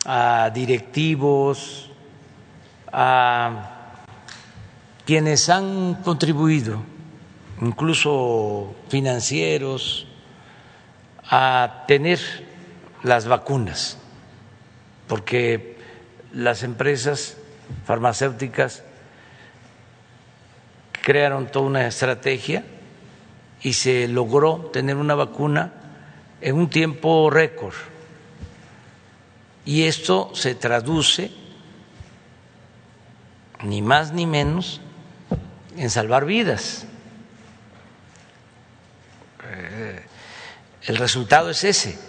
a directivos, a quienes han contribuido, incluso financieros, a tener las vacunas, porque las empresas farmacéuticas crearon toda una estrategia y se logró tener una vacuna en un tiempo récord. Y esto se traduce, ni más ni menos, en salvar vidas. Eh, el resultado es ese.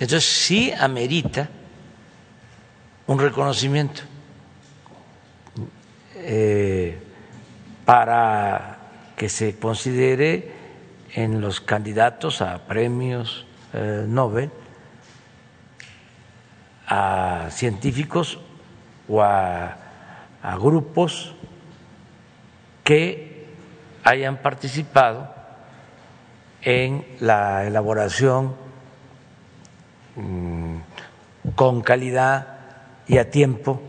Entonces sí amerita un reconocimiento eh, para que se considere en los candidatos a premios eh, Nobel a científicos o a, grupos que hayan participado en la elaboración mm, con calidad y a tiempo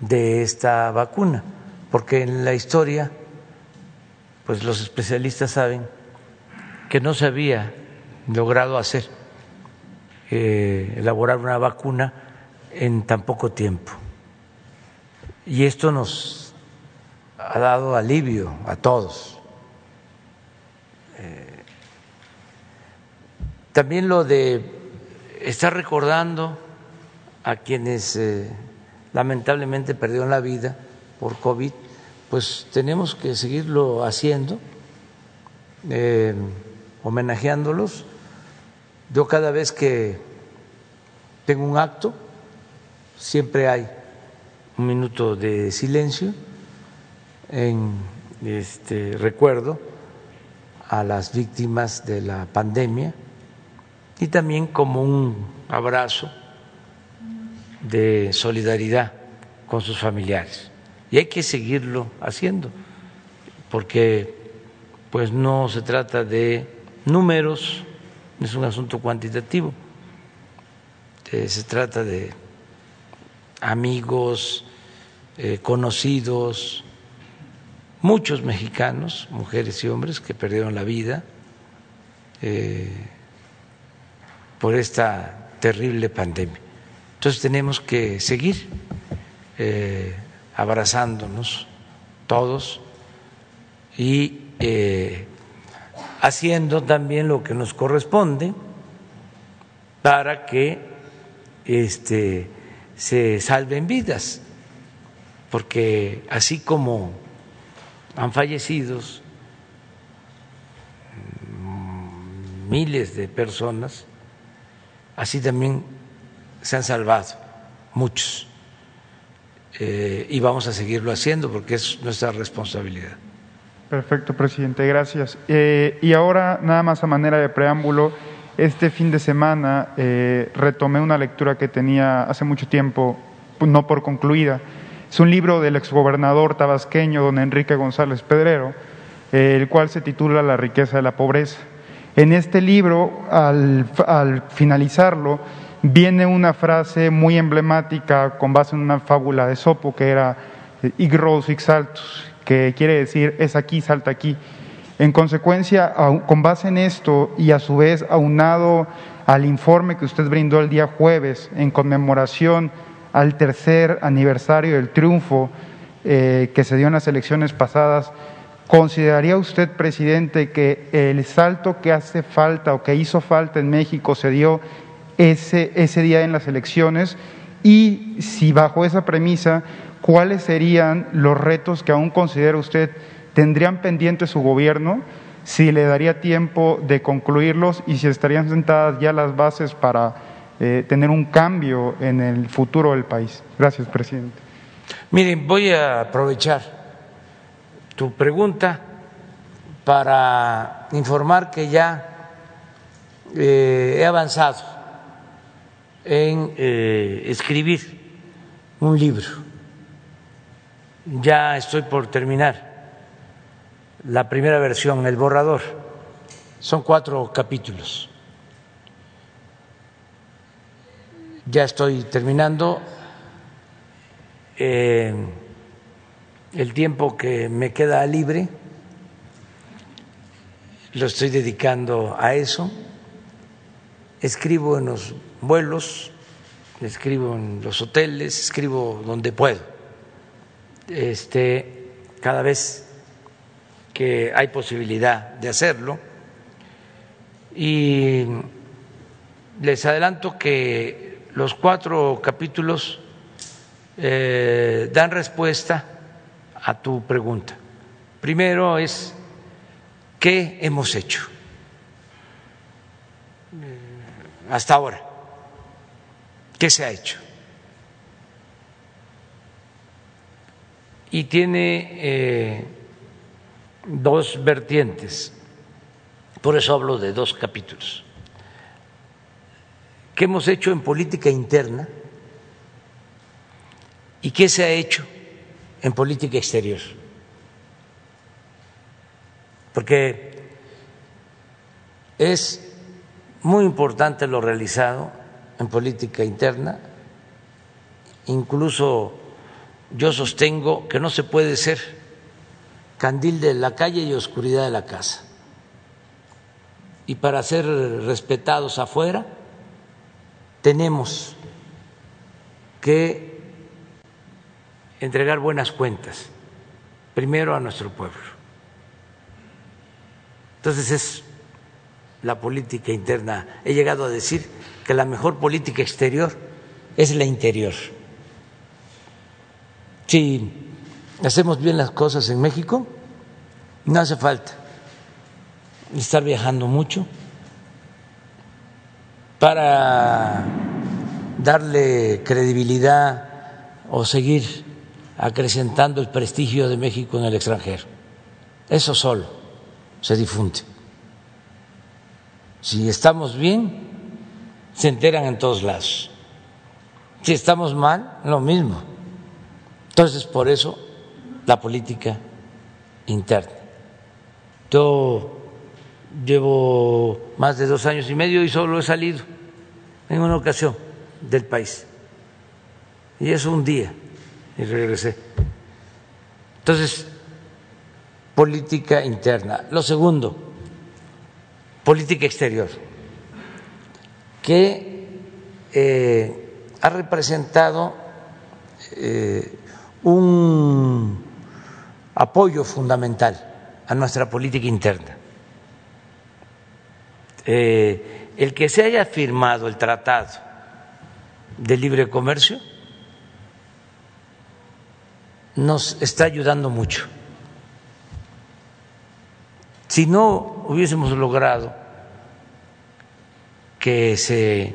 de esta vacuna, porque en la historia, pues los especialistas saben que no se había logrado hacer, eh, elaborar una vacuna en tan poco tiempo. Y esto nos ha dado alivio a todos. Eh, también lo de estar recordando a quienes eh, lamentablemente perdieron la vida por COVID, pues tenemos que seguirlo haciendo, eh, homenajeándolos. Yo cada vez que tengo un acto, siempre hay un minuto de silencio en este recuerdo a las víctimas de la pandemia y también como un abrazo de solidaridad con sus familiares. Y hay que seguirlo haciendo, porque pues no se trata de números, es un asunto cuantitativo, eh, se trata de amigos, eh, conocidos, muchos mexicanos, mujeres y hombres que perdieron la vida eh, por esta terrible pandemia. Entonces tenemos que seguir abrazándonos todos y eh, haciendo también lo que nos corresponde para que este, se salven vidas, porque así como han fallecido miles de personas, así también se han salvado muchos eh, y vamos a seguirlo haciendo porque es nuestra responsabilidad. Perfecto, presidente, gracias. Eh, y ahora, nada más a manera de preámbulo, este fin de semana eh, retomé una lectura que tenía hace mucho tiempo, no por concluida. Es un libro del exgobernador tabasqueño, don Enrique González Pedrero, el cual se titula La riqueza de la pobreza. En este libro, al, al finalizarlo, viene una frase muy emblemática con base en una fábula de Sopo que era Igros Ixaltus, que quiere decir es aquí, salta aquí. En consecuencia, con base en esto y a su vez aunado al informe que usted brindó el día jueves en conmemoración al tercer aniversario del triunfo eh, que se dio en las elecciones pasadas, ¿consideraría usted, presidente, que el salto que hace falta o que hizo falta en México se dio ese, ese día en las elecciones y si bajo esa premisa, ¿cuáles serían los retos que aún considera usted tendrían pendiente su gobierno? si le daría tiempo de concluirlos y si estarían sentadas ya las bases para eh, tener un cambio en el futuro del país. Gracias, presidente. Miren, voy a aprovechar tu pregunta para informar que ya eh, he avanzado en eh, escribir un libro. Ya estoy por terminar la primera versión, el borrador. Son cuatro capítulos. Ya estoy terminando. Eh, el tiempo que me queda libre lo estoy dedicando a eso. Escribo en los vuelos, escribo en los hoteles, escribo donde puedo. Este, cada vez que hay posibilidad de hacerlo. Y les adelanto que los cuatro capítulos eh, dan respuesta a tu pregunta. Primero es, ¿qué hemos hecho hasta ahora? ¿Qué se ha hecho? Y tiene eh, dos vertientes, por eso hablo de dos capítulos. ¿Qué hemos hecho en política interna? ¿Y qué se ha hecho en política exterior? Porque es muy importante lo realizado política interna, incluso yo sostengo que no se puede ser candil de la calle y oscuridad de la casa. Y para ser respetados afuera, tenemos que entregar buenas cuentas, primero a nuestro pueblo. Entonces es la política interna. He llegado a decir que la mejor política exterior es la interior. Si hacemos bien las cosas en México, no hace falta estar viajando mucho para darle credibilidad o seguir acrecentando el prestigio de México en el extranjero. Eso solo se difunde. Si estamos bien, se enteran en todos lados. Si estamos mal, lo mismo. Entonces, por eso, la política interna. Yo llevo más de dos años y medio y solo he salido en una ocasión del país. Y es un día y regresé. Entonces, política interna. Lo segundo, política exterior, que eh, ha representado eh, un apoyo fundamental a nuestra política interna. Eh, el que se haya firmado el tratado de libre comercio nos está ayudando mucho. Si no hubiésemos logrado que se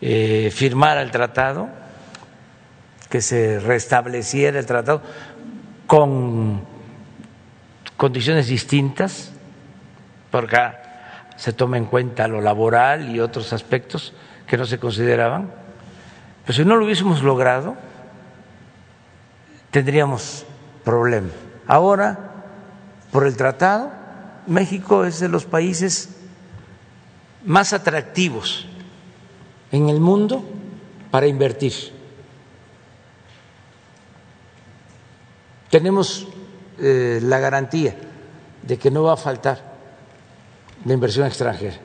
eh, firmara el tratado, que se restableciera el tratado con condiciones distintas, porque se toma en cuenta lo laboral y otros aspectos que no se consideraban, pero si no lo hubiésemos logrado, tendríamos problemas. Ahora, por el tratado, México es de los países más atractivos en el mundo para invertir. Tenemos eh, la garantía de que no va a faltar la inversión extranjera.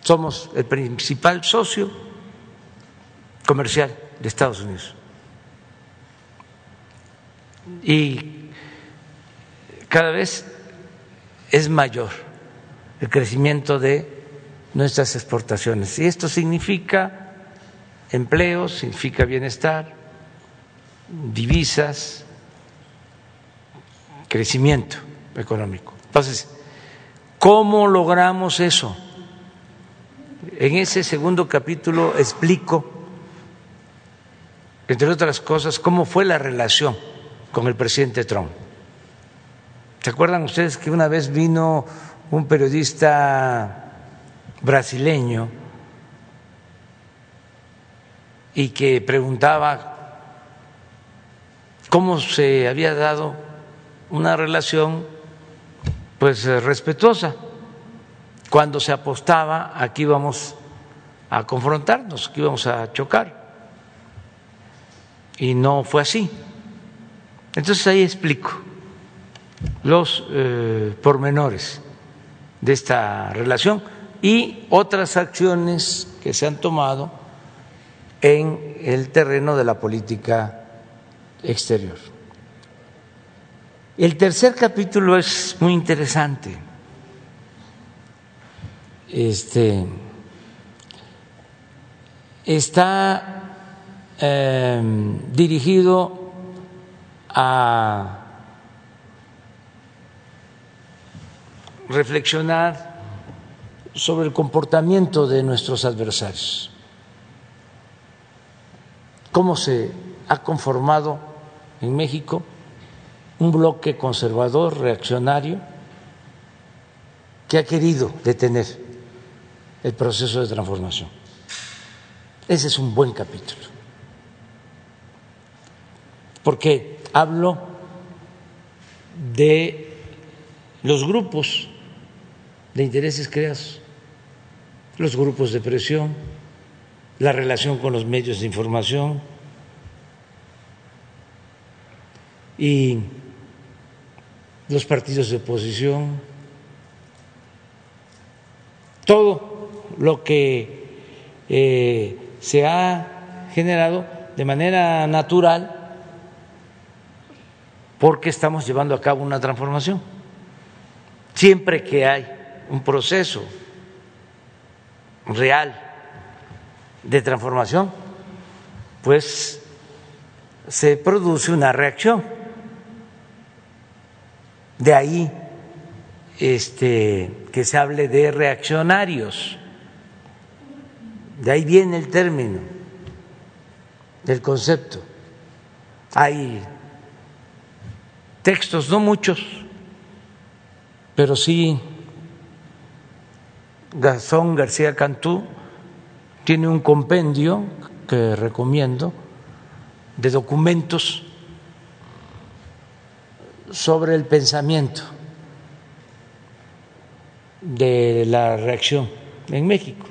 Somos el principal socio comercial de Estados Unidos y cada vez es mayor el crecimiento de nuestras exportaciones. Y esto significa empleo, significa bienestar, divisas, crecimiento económico. Entonces, ¿cómo logramos eso? En ese segundo capítulo explico, entre otras cosas, cómo fue la relación con el presidente Trump. ¿Se acuerdan ustedes que una vez vino un periodista brasileño y que preguntaba cómo se había dado una relación pues respetuosa cuando se apostaba a que íbamos a confrontarnos, que íbamos a chocar. Y no fue así. Entonces ahí explico los eh, pormenores de esta relación y otras acciones que se han tomado en el terreno de la política exterior. El tercer capítulo es muy interesante. Este está eh, dirigido a reflexionar sobre el comportamiento de nuestros adversarios, cómo se ha conformado en México un bloque conservador, reaccionario, que ha querido detener el proceso de transformación. Ese es un buen capítulo, porque hablo de los grupos de intereses creados, los grupos de presión, la relación con los medios de información y los partidos de oposición, todo lo que eh, se ha generado de manera natural porque estamos llevando a cabo una transformación. Siempre que hay un proceso real de transformación, pues se produce una reacción. De ahí este, que se hable de reaccionarios. De ahí viene el término, el concepto. Hay textos, no muchos, pero sí Gazón García Cantú tiene un compendio que recomiendo de documentos sobre el pensamiento de la reacción en México,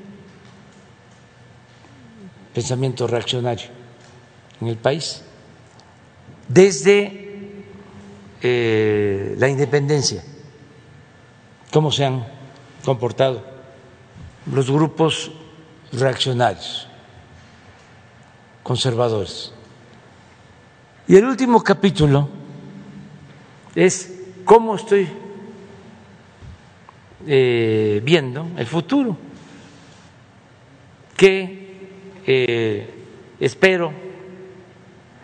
pensamiento reaccionario en el país, desde eh, la independencia, cómo se han comportado los grupos reaccionarios, conservadores. Y el último capítulo es cómo estoy eh, viendo el futuro, que eh, espero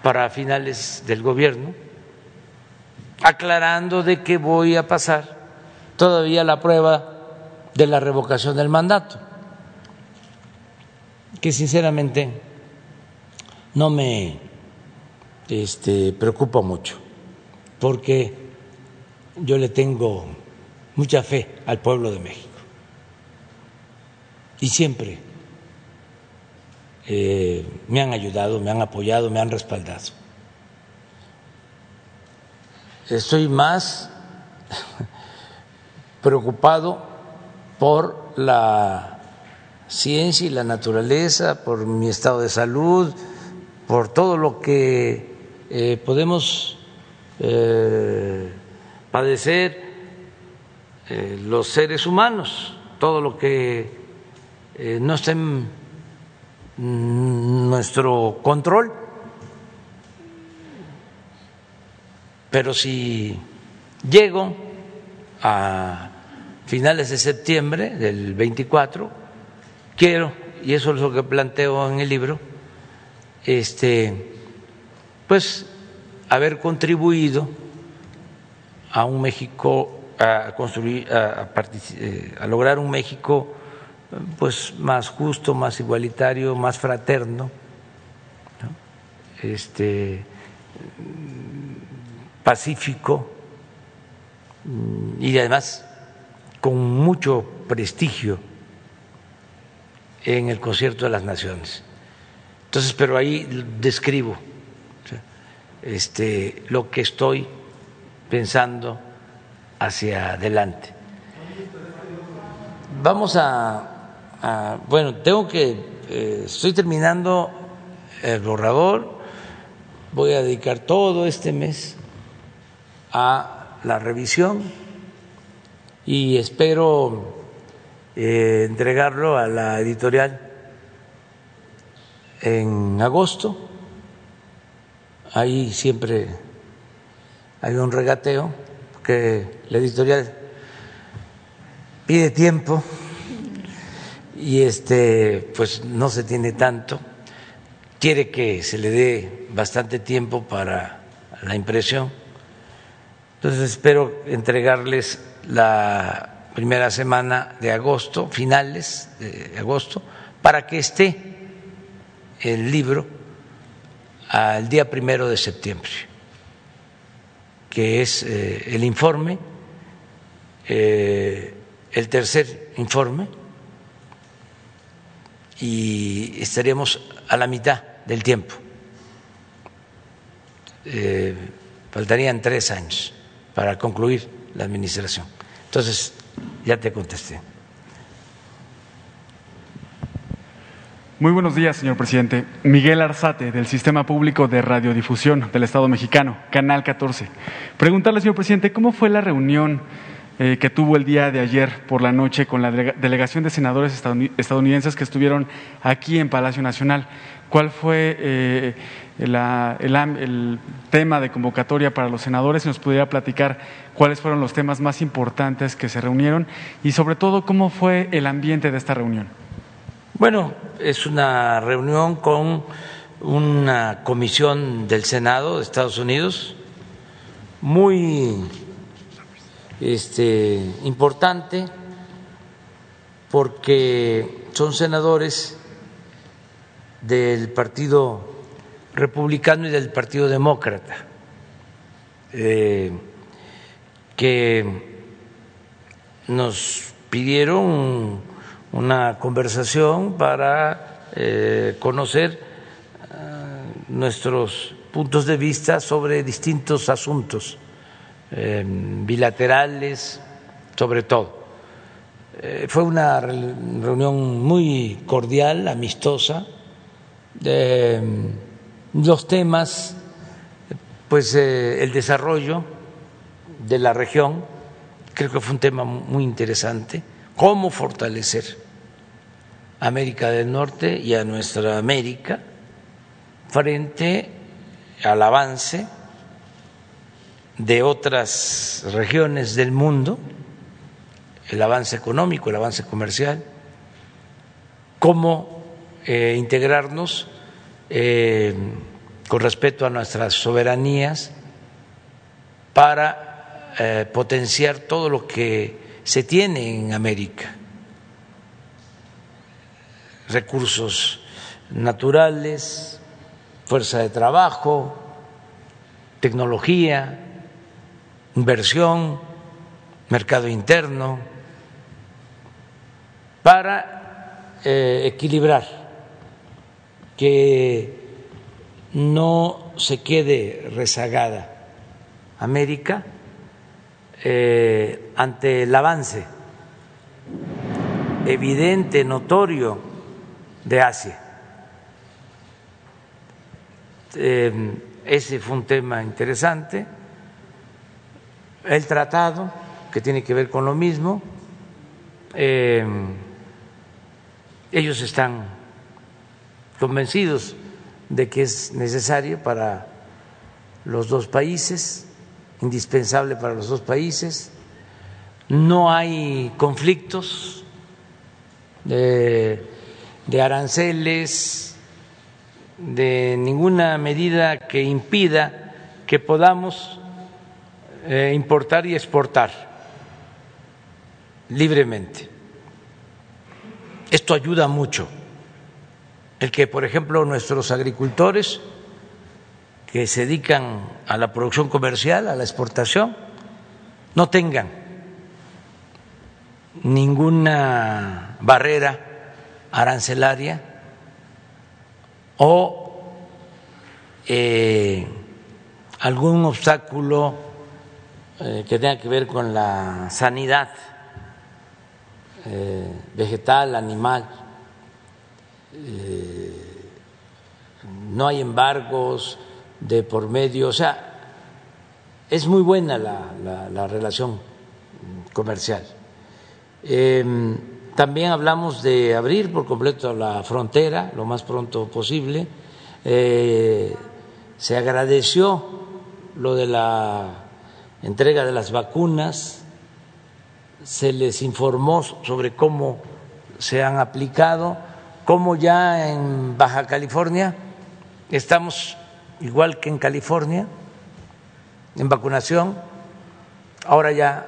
para finales del gobierno, aclarando de que voy a pasar todavía la prueba de la revocación del mandato, que sinceramente no me este, preocupa mucho, porque yo le tengo mucha fe al pueblo de México y siempre eh, me han ayudado, me han apoyado, me han respaldado. Estoy más preocupado por la ciencia y la naturaleza, por mi estado de salud, por todo lo que eh, podemos eh, padecer eh, los seres humanos, todo lo que no está en nuestro control. Pero si llego a finales de septiembre del 24, quiero, y eso es lo que planteo en el libro, este, pues haber contribuido a un México, a construir, a, eh, lograr un México pues más justo, más igualitario, más fraterno, este, pacífico y además con mucho prestigio en el concierto de las naciones. Entonces, pero ahí describo este, lo que estoy pensando hacia adelante. Vamos a, bueno, tengo que, eh, estoy terminando el borrador, voy a dedicar todo este mes a la revisión y espero eh, entregarlo a la editorial en agosto. Ahí siempre hay un regateo que la editorial pide tiempo y este pues no se tiene tanto quiere que se le dé bastante tiempo para la impresión. Entonces espero entregarles la primera semana de agosto, finales de agosto, para que esté el libro al día primero de septiembre, que es eh, el informe, eh, el tercer informe, y estaríamos a la mitad del tiempo. Eh, faltarían tres años para concluir la administración. Entonces, ya te contesté. Muy buenos días, señor presidente. Miguel Arzate, del Sistema Público de Radiodifusión del Estado mexicano, Canal 14. Preguntarle, señor presidente, ¿cómo fue la reunión eh, que tuvo el día de ayer por la noche con la delegación de senadores estadounidenses que estuvieron aquí en Palacio Nacional? ¿Cuál fue eh, el, tema de convocatoria para los senadores? Si nos pudiera platicar cuáles fueron los temas más importantes que se reunieron y sobre todo cómo fue el ambiente de esta reunión. Bueno, es una reunión con una comisión del Senado de Estados Unidos muy este, importante porque son senadores del Partido Republicano y del Partido Demócrata, eh, que nos pidieron una conversación para eh, conocer eh, nuestros puntos de vista sobre distintos asuntos bilaterales, sobre todo. fue una reunión muy cordial, amistosa, los temas, pues eh, el desarrollo de la región, creo que fue un tema muy interesante, cómo fortalecer América del Norte y a nuestra América frente al avance de otras regiones del mundo, el avance económico, el avance comercial, cómo eh, integrarnos eh, con respeto a nuestras soberanías para eh, potenciar todo lo que se tiene en América, recursos naturales, fuerza de trabajo, tecnología, inversión, mercado interno, para equilibrar que no se quede rezagada América eh, ante el avance evidente, notorio de Asia. Em, ese fue un tema interesante. El tratado, que tiene que ver con lo mismo, em, ellos están convencidos de que es necesario para los dos países, indispensable para los dos países. No hay conflictos de, aranceles, de ninguna medida que impida que podamos eh, importar y exportar libremente. Esto ayuda mucho el que, por ejemplo, nuestros agricultores que se dedican a la producción comercial, a la exportación, no tengan ninguna barrera arancelaria o eh, algún obstáculo eh, que tenga que ver con la sanidad eh, vegetal, animal eh, no hay embargos de por medio, o sea, es muy buena la, relación comercial. Em, también hablamos de abrir por completo la frontera lo más pronto posible. Eh, se agradeció lo de la entrega de las vacunas, se les informó sobre cómo se han aplicado como ya en Baja California estamos igual que en California, en vacunación. Ahora ya,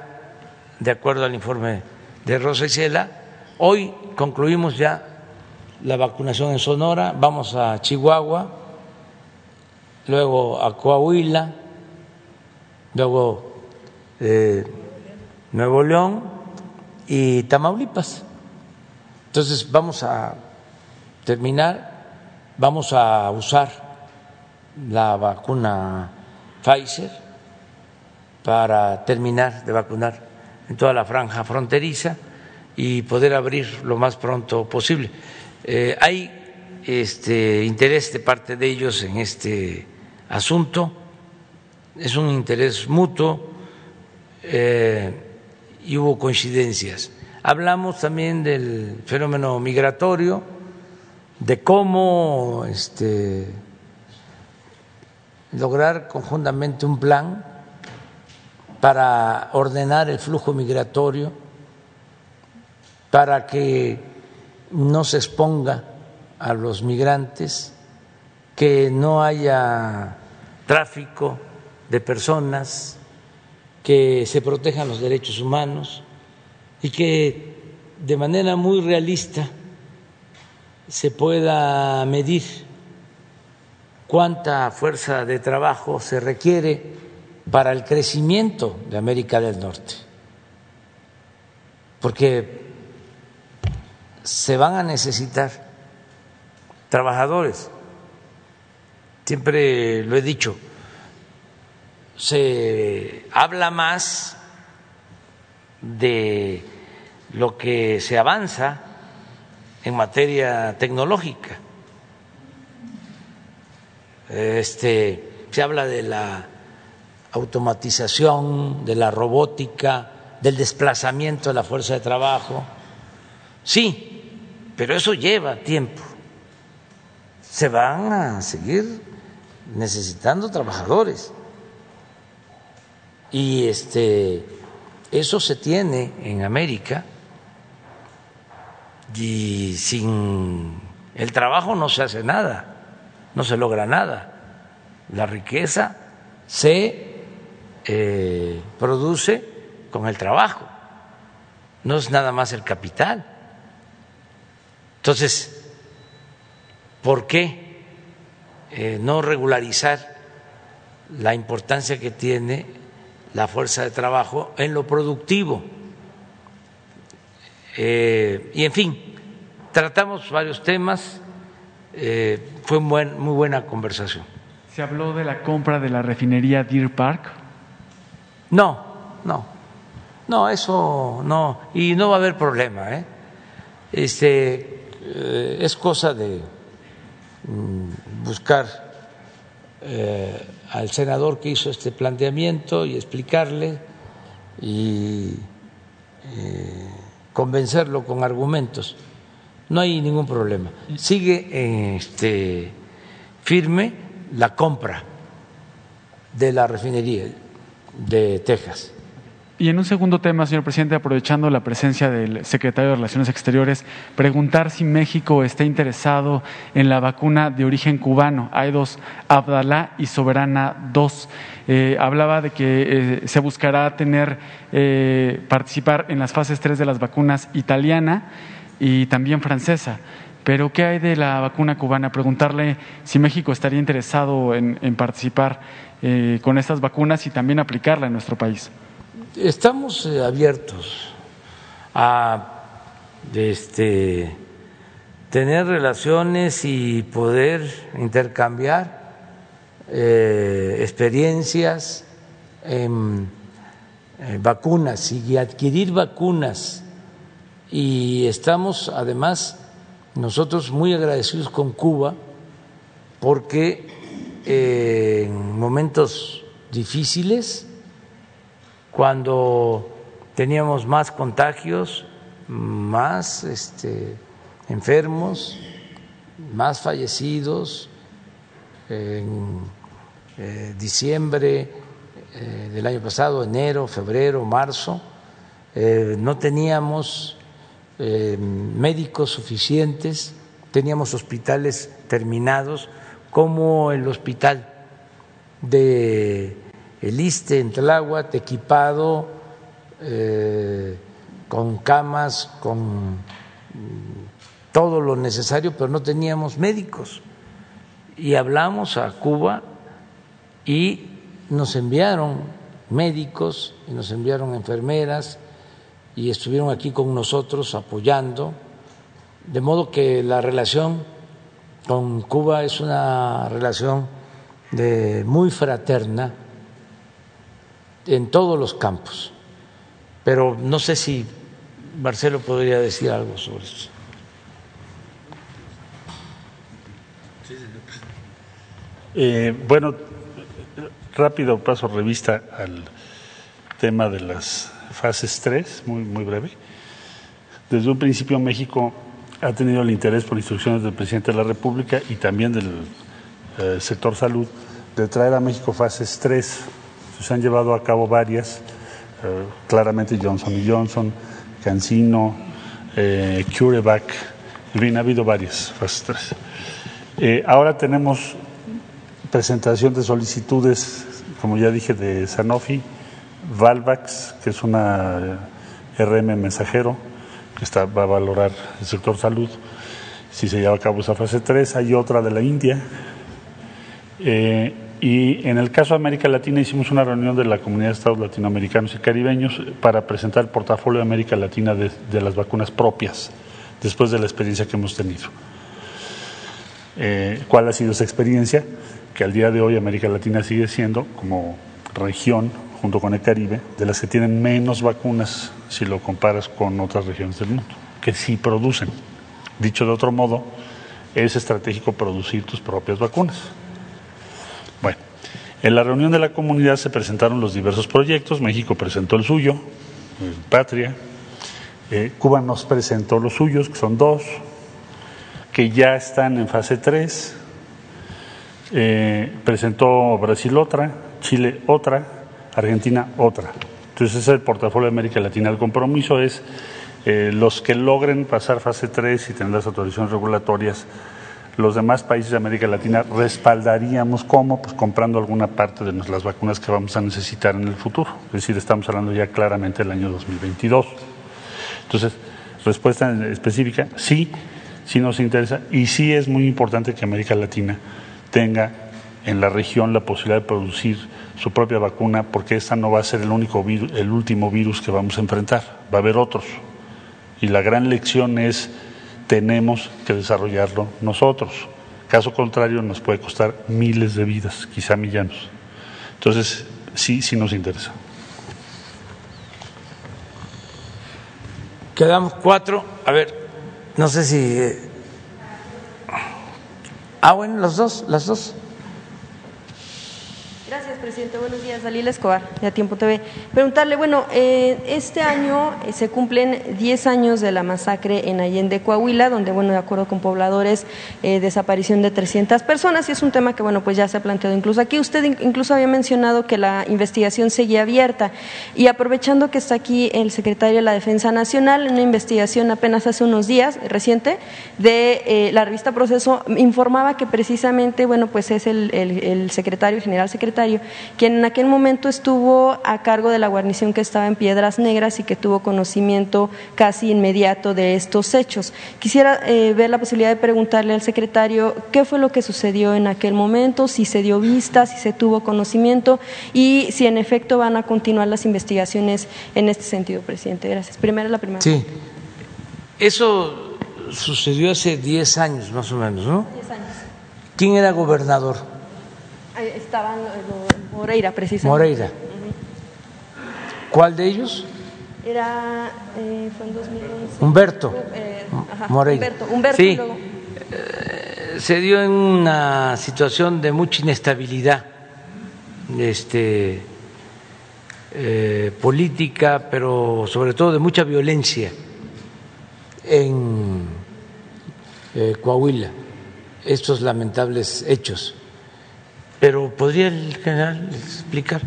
de acuerdo al informe de Rosa Isela, hoy concluimos ya la vacunación en Sonora, vamos a Chihuahua, luego a Coahuila, luego eh, Nuevo León y Tamaulipas. Entonces vamos a terminar, vamos a usar la vacuna Pfizer para terminar de vacunar en toda la franja fronteriza y poder abrir lo más pronto posible. Eh, hay este interés de parte de ellos en este asunto, es un interés mutuo eh, y hubo coincidencias. Hablamos también del fenómeno migratorio, de cómo este, lograr conjuntamente un plan para ordenar el flujo migratorio, para que no se exponga a los migrantes, que no haya tráfico de personas, que se protejan los derechos humanos y que de manera muy realista se pueda medir cuánta fuerza de trabajo se requiere para el crecimiento de América del Norte, porque se van a necesitar trabajadores. Siempre lo he dicho, se habla más de lo que se avanza en materia tecnológica. Este, se habla de la automatización, de la robótica, del desplazamiento de la fuerza de trabajo. Sí, pero eso lleva tiempo. Se van a seguir necesitando trabajadores. Y este eso se tiene en América y sin el trabajo no se hace nada, no se logra nada. La riqueza se eh, produce con el trabajo, no es nada más el capital. Entonces, ¿por qué eh, no regularizar la importancia que tiene la fuerza de trabajo en lo productivo? Eh, y en fin, tratamos varios temas, eh, fue muy buena conversación. ¿Se habló de la compra de la refinería Deer Park? No, no, no, eso no, y no va a haber problema. ¿eh? Este, es cosa de mm, buscar al senador que hizo este planteamiento y explicarle y convencerlo con argumentos. No hay ningún problema. Sigue este, firme la compra de la refinería de Texas. Y en un segundo tema, señor presidente, aprovechando la presencia del secretario de Relaciones Exteriores, preguntar si México está interesado en la vacuna de origen cubano. Hay dos, Abdalá y Soberana 2. Eh, hablaba de que eh, se buscará tener, eh, participar en las fases 3 de las vacunas italiana y también francesa. Pero, ¿qué hay de la vacuna cubana? Preguntarle si México estaría interesado en, en participar con estas vacunas y también aplicarla en nuestro país. Estamos eh, abiertos a este, tener relaciones y poder intercambiar eh, experiencias en eh, vacunas y adquirir vacunas. Y estamos además nosotros muy agradecidos con Cuba porque en momentos difíciles cuando teníamos más contagios, más este, enfermos, más fallecidos. En eh, diciembre eh, del año pasado, enero, febrero, marzo, eh, no teníamos médicos suficientes, teníamos hospitales terminados, como el hospital de el ISTE en Tláhuac equipado eh, con camas, con mm, todo lo necesario, pero no teníamos médicos. Y hablamos a Cuba y nos enviaron médicos y nos enviaron enfermeras y estuvieron aquí con nosotros apoyando, de modo que la relación con Cuba es una relación de muy fraterna en todos los campos. Pero no sé si Marcelo podría decir algo sobre eso. Eh, bueno, rápido paso revista al tema de las fases 3, muy, muy breve. Desde un principio México ha tenido el interés por instrucciones del presidente de la República y también del eh, sector salud de traer a México fases 3. Se han llevado a cabo varias, eh, claramente Johnson Johnson, Cancino, eh, CureVac, en fin, ha habido varias fases 3. Eh, ahora tenemos presentación de solicitudes, como ya dije, de Sanofi, Valvax, que es una RM mensajero, que está, va a valorar el sector salud si se lleva a cabo esa fase 3. Hay otra de la India. Eh, y en el caso de América Latina hicimos una reunión de la Comunidad de Estados Latinoamericanos y Caribeños para presentar el portafolio de América Latina de, de las vacunas propias, después de la experiencia que hemos tenido. Eh, ¿Cuál ha sido esa experiencia? Que al día de hoy América Latina sigue siendo, como región, junto con el Caribe, de las que tienen menos vacunas si lo comparas con otras regiones del mundo, que sí producen. Dicho de otro modo, es estratégico producir tus propias vacunas. Bueno, en la reunión de la comunidad se presentaron los diversos proyectos, México presentó el suyo, Patria, eh, Cuba nos presentó los suyos, que son dos, que ya están en fase 3, eh, presentó Brasil otra, Chile otra, Argentina otra. Entonces ese es el portafolio de América Latina. El compromiso es eh, los que logren pasar fase 3 y tener las autorizaciones regulatorias, los demás países de América Latina respaldaríamos cómo, pues comprando alguna parte de las vacunas que vamos a necesitar en el futuro. Es decir, estamos hablando ya claramente del año 2022. Entonces, respuesta específica, sí, sí nos interesa y sí es muy importante que América Latina tenga en la región la posibilidad de producir su propia vacuna, porque esta no va a ser el único virus, el último virus que vamos a enfrentar, va a haber otros. Y la gran lección es tenemos que desarrollarlo nosotros. Caso contrario nos puede costar miles de vidas, quizá millones. Entonces, sí, sí nos interesa. Quedamos cuatro. A ver, no sé si. Eh, ah, bueno, los dos, las dos. Gracias, presidente. Buenos días, Dalila Escobar, de A Tiempo TV. Preguntarle, bueno, eh, este año eh, se cumplen 10 años de la masacre en Allende, Coahuila, donde, bueno, de acuerdo con pobladores, eh, desaparición de 300 personas, y es un tema que, bueno, pues ya se ha planteado incluso aquí. Usted incluso había mencionado que la investigación seguía abierta, y aprovechando que está aquí el secretario de la Defensa Nacional, en una investigación apenas hace unos días, reciente, de la revista Proceso, informaba que precisamente, bueno, pues es el, el, el secretario, general secretario, quien en aquel momento estuvo a cargo de la guarnición que estaba en Piedras Negras y que tuvo conocimiento casi inmediato de estos hechos. Quisiera eh, ver la posibilidad de preguntarle al secretario qué fue lo que sucedió en aquel momento, si se dio vista, si se tuvo conocimiento y si en efecto van a continuar las investigaciones en este sentido, presidente. Gracias. Primero la primera. Sí. Eso sucedió hace 10 años más o menos, ¿no? 10 años. ¿Quién era gobernador? Estaban Moreira, precisamente. Moreira. ¿Cuál de ellos? Era, eh, fue en 2011. Humberto. Eh, ajá, Moreira. Humberto, Humberto sí. luego. Eh, se dio en una situación de mucha inestabilidad este, eh, política, pero sobre todo de mucha violencia en eh, Coahuila, estos lamentables hechos. Pero ¿podría el general explicar?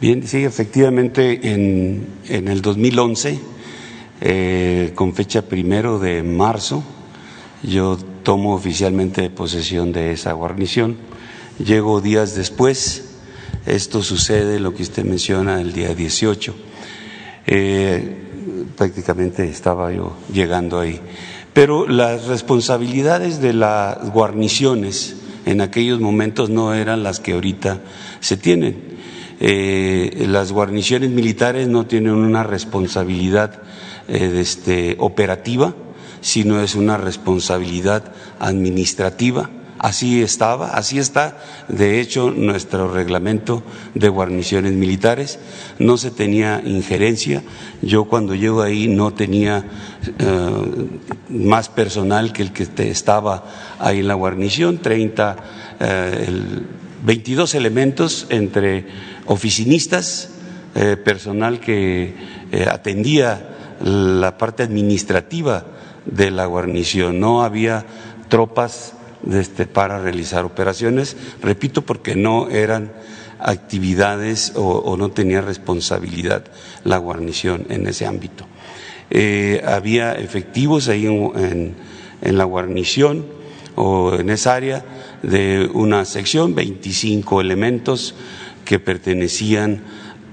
Bien, sí, efectivamente en, en el 2011 eh, con fecha primero de marzo. Yo tomo oficialmente posesión de esa guarnición. Llego días después. Esto sucede, lo que usted menciona, el día 18. Eh, prácticamente estaba yo llegando ahí. Pero las responsabilidades de las guarniciones en aquellos momentos no eran las que ahorita se tienen. Eh, las guarniciones militares no tienen una responsabilidad eh, este, operativa, sino es una responsabilidad administrativa. Así estaba, así está, de hecho, nuestro reglamento de guarniciones militares. No se tenía injerencia. Yo cuando llego ahí no tenía eh, más personal que el que estaba ahí en la guarnición, 30, eh, 22 elementos entre oficinistas, eh, personal que atendía la parte administrativa de la guarnición. No había tropas este, para realizar operaciones, repito, porque no eran actividades o, no tenía responsabilidad la guarnición en ese ámbito. Eh, había efectivos ahí en, en, la guarnición o en esa área de una sección, 25 elementos que pertenecían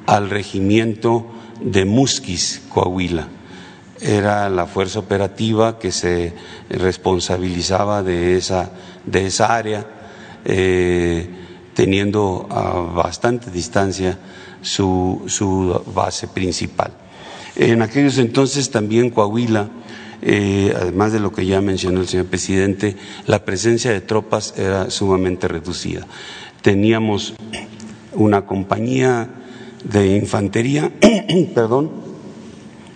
al regimiento de Musquis, Coahuila. Era la fuerza operativa que se responsabilizaba de esa, de esa área, eh, teniendo a bastante distancia su, su, base principal. En aquellos entonces también Coahuila, eh, además de lo que ya mencionó el señor presidente, la presencia de tropas era sumamente reducida. Teníamos una compañía de infantería, perdón,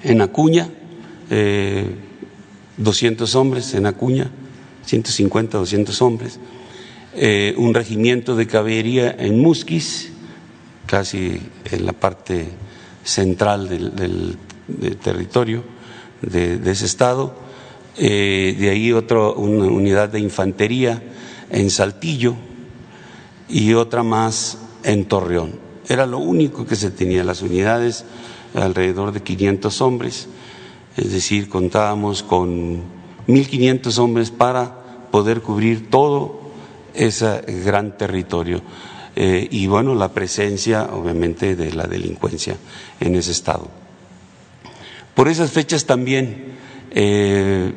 en Acuña, eh, 200 hombres en Acuña, 150, 200 hombres, eh, un regimiento de caballería en Musquis, casi en la parte central del, territorio de, ese estado, eh, de ahí otra una unidad de infantería en Saltillo y otra más en Torreón. Era lo único que se tenía, las unidades, alrededor de 500 hombres, es decir, contábamos con 1.500 hombres para poder cubrir todo ese gran territorio. Eh, y bueno, la presencia, obviamente, de la delincuencia en ese estado. Por esas fechas también eh,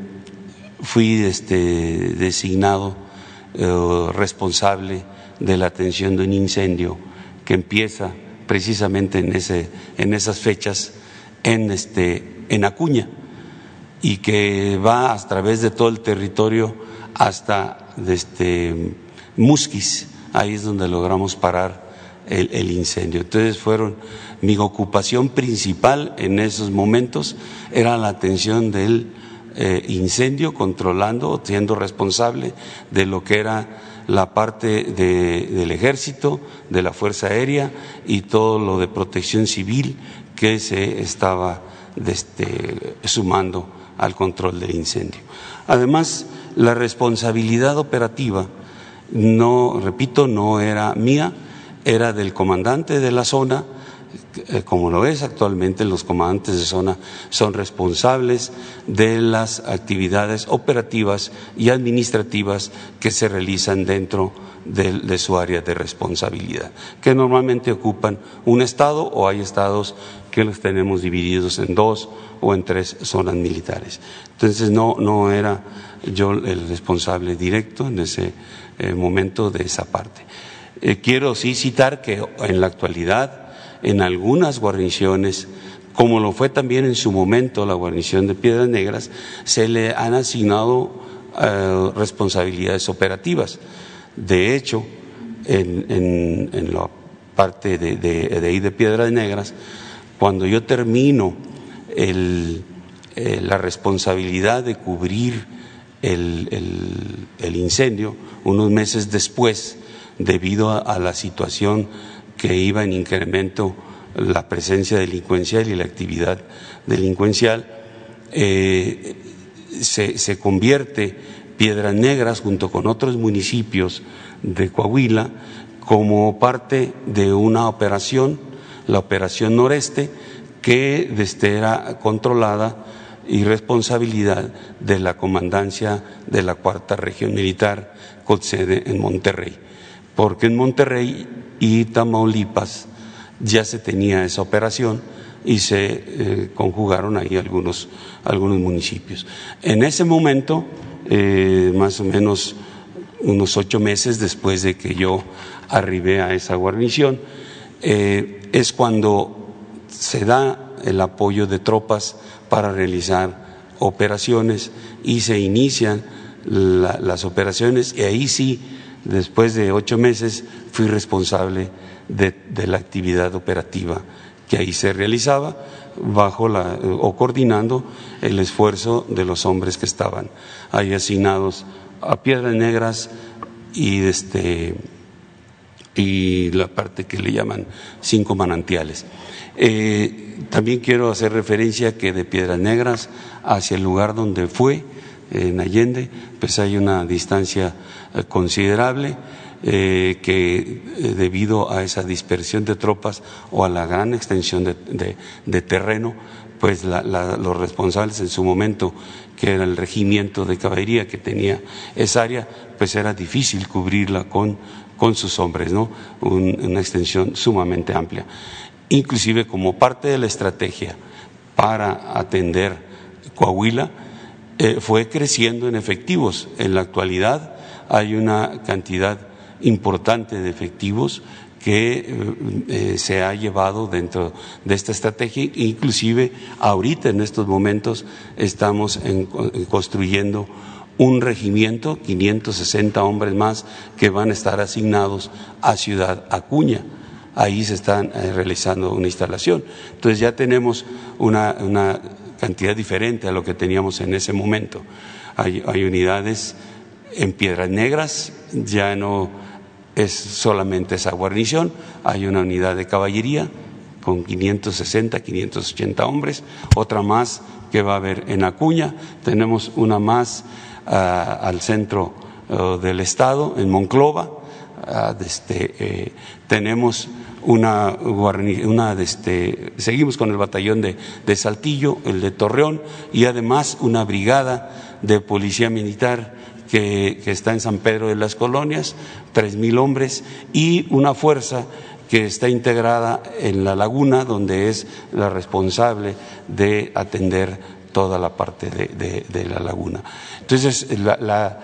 fui este, designado eh, responsable de la atención de un incendio que empieza precisamente en, ese, en esas fechas en, este, en Acuña y que va a través de todo el territorio hasta este, Musquis. Ahí es donde logramos parar el, incendio. Entonces fueron mi ocupación principal en esos momentos era la atención del eh, incendio, controlando, siendo responsable de lo que era la parte del ejército, de la Fuerza Aérea y todo lo de protección civil que se estaba este, sumando al control del incendio. Además, la responsabilidad operativa, no, repito, no era mía, era del comandante de la zona, eh, como lo es actualmente, los comandantes de zona son responsables de las actividades operativas y administrativas que se realizan dentro de, su área de responsabilidad, que normalmente ocupan un estado o hay estados que los tenemos divididos en dos o en tres zonas militares. Entonces no, no era yo el responsable directo en ese eh, momento de esa parte. Eh, quiero sí citar que en la actualidad en algunas guarniciones, como lo fue también en su momento la guarnición de Piedras Negras, se le han asignado eh, responsabilidades operativas. De hecho, en, la parte de, de, ahí de Piedras Negras, cuando yo termino eh, la responsabilidad de cubrir el, incendio, unos meses después, debido a la situación que iba en incremento la presencia delincuencial y la actividad delincuencial, eh, se, convierte Piedras Negras junto con otros municipios de Coahuila como parte de una operación, la Operación Noreste, que este, era controlada y responsabilidad de la comandancia de la cuarta región militar con sede en Monterrey, porque en Monterrey y Tamaulipas ya se tenía esa operación y se eh, conjugaron ahí algunos, algunos municipios. En ese momento, eh, más o menos unos ocho meses después de que yo arribé a esa guarnición, eh, es cuando se da el apoyo de tropas para realizar operaciones y se inician las operaciones. Y ahí sí, después de ocho meses, fui responsable de, la actividad operativa que ahí se realizaba bajo la, o coordinando el esfuerzo de los hombres que estaban ahí asignados a Piedras Negras y este y la parte que le llaman cinco manantiales. Eh, también quiero hacer referencia que de Piedras Negras hacia el lugar donde fue, en Allende, pues hay una distancia eh, considerable. Eh, que debido a esa dispersión de tropas o a la gran extensión de, terreno, pues los responsables en su momento, que era el regimiento de caballería que tenía esa área, pues era difícil cubrirla con, con sus hombres, ¿no? una extensión sumamente amplia inclusive como parte de la estrategia para atender Coahuila, eh, fue creciendo en efectivos. En la actualidad hay una cantidad importante de efectivos que eh, eh, se ha llevado dentro de esta estrategia. Inclusive ahorita en estos momentos estamos construyendo un regimiento, 560 hombres más que van a estar asignados a Ciudad Acuña ahí se está eh, realizando una instalación. Entonces ya tenemos una, cantidad diferente a lo que teníamos en ese momento. Hay, unidades en Piedras Negras, ya no es solamente esa guarnición, hay una unidad de caballería con 560, 580 hombres, otra más que va a haber en Acuña, tenemos una más al centro oh, del estado, en Monclova, ah, este, eh, tenemos una, una este, seguimos con el batallón de, de, Saltillo, el de Torreón y además una brigada de policía militar que, que está en San Pedro de las Colonias, tres mil hombres y una fuerza que está integrada en la laguna, donde es la responsable de atender toda la parte de, de, la laguna. Entonces, la,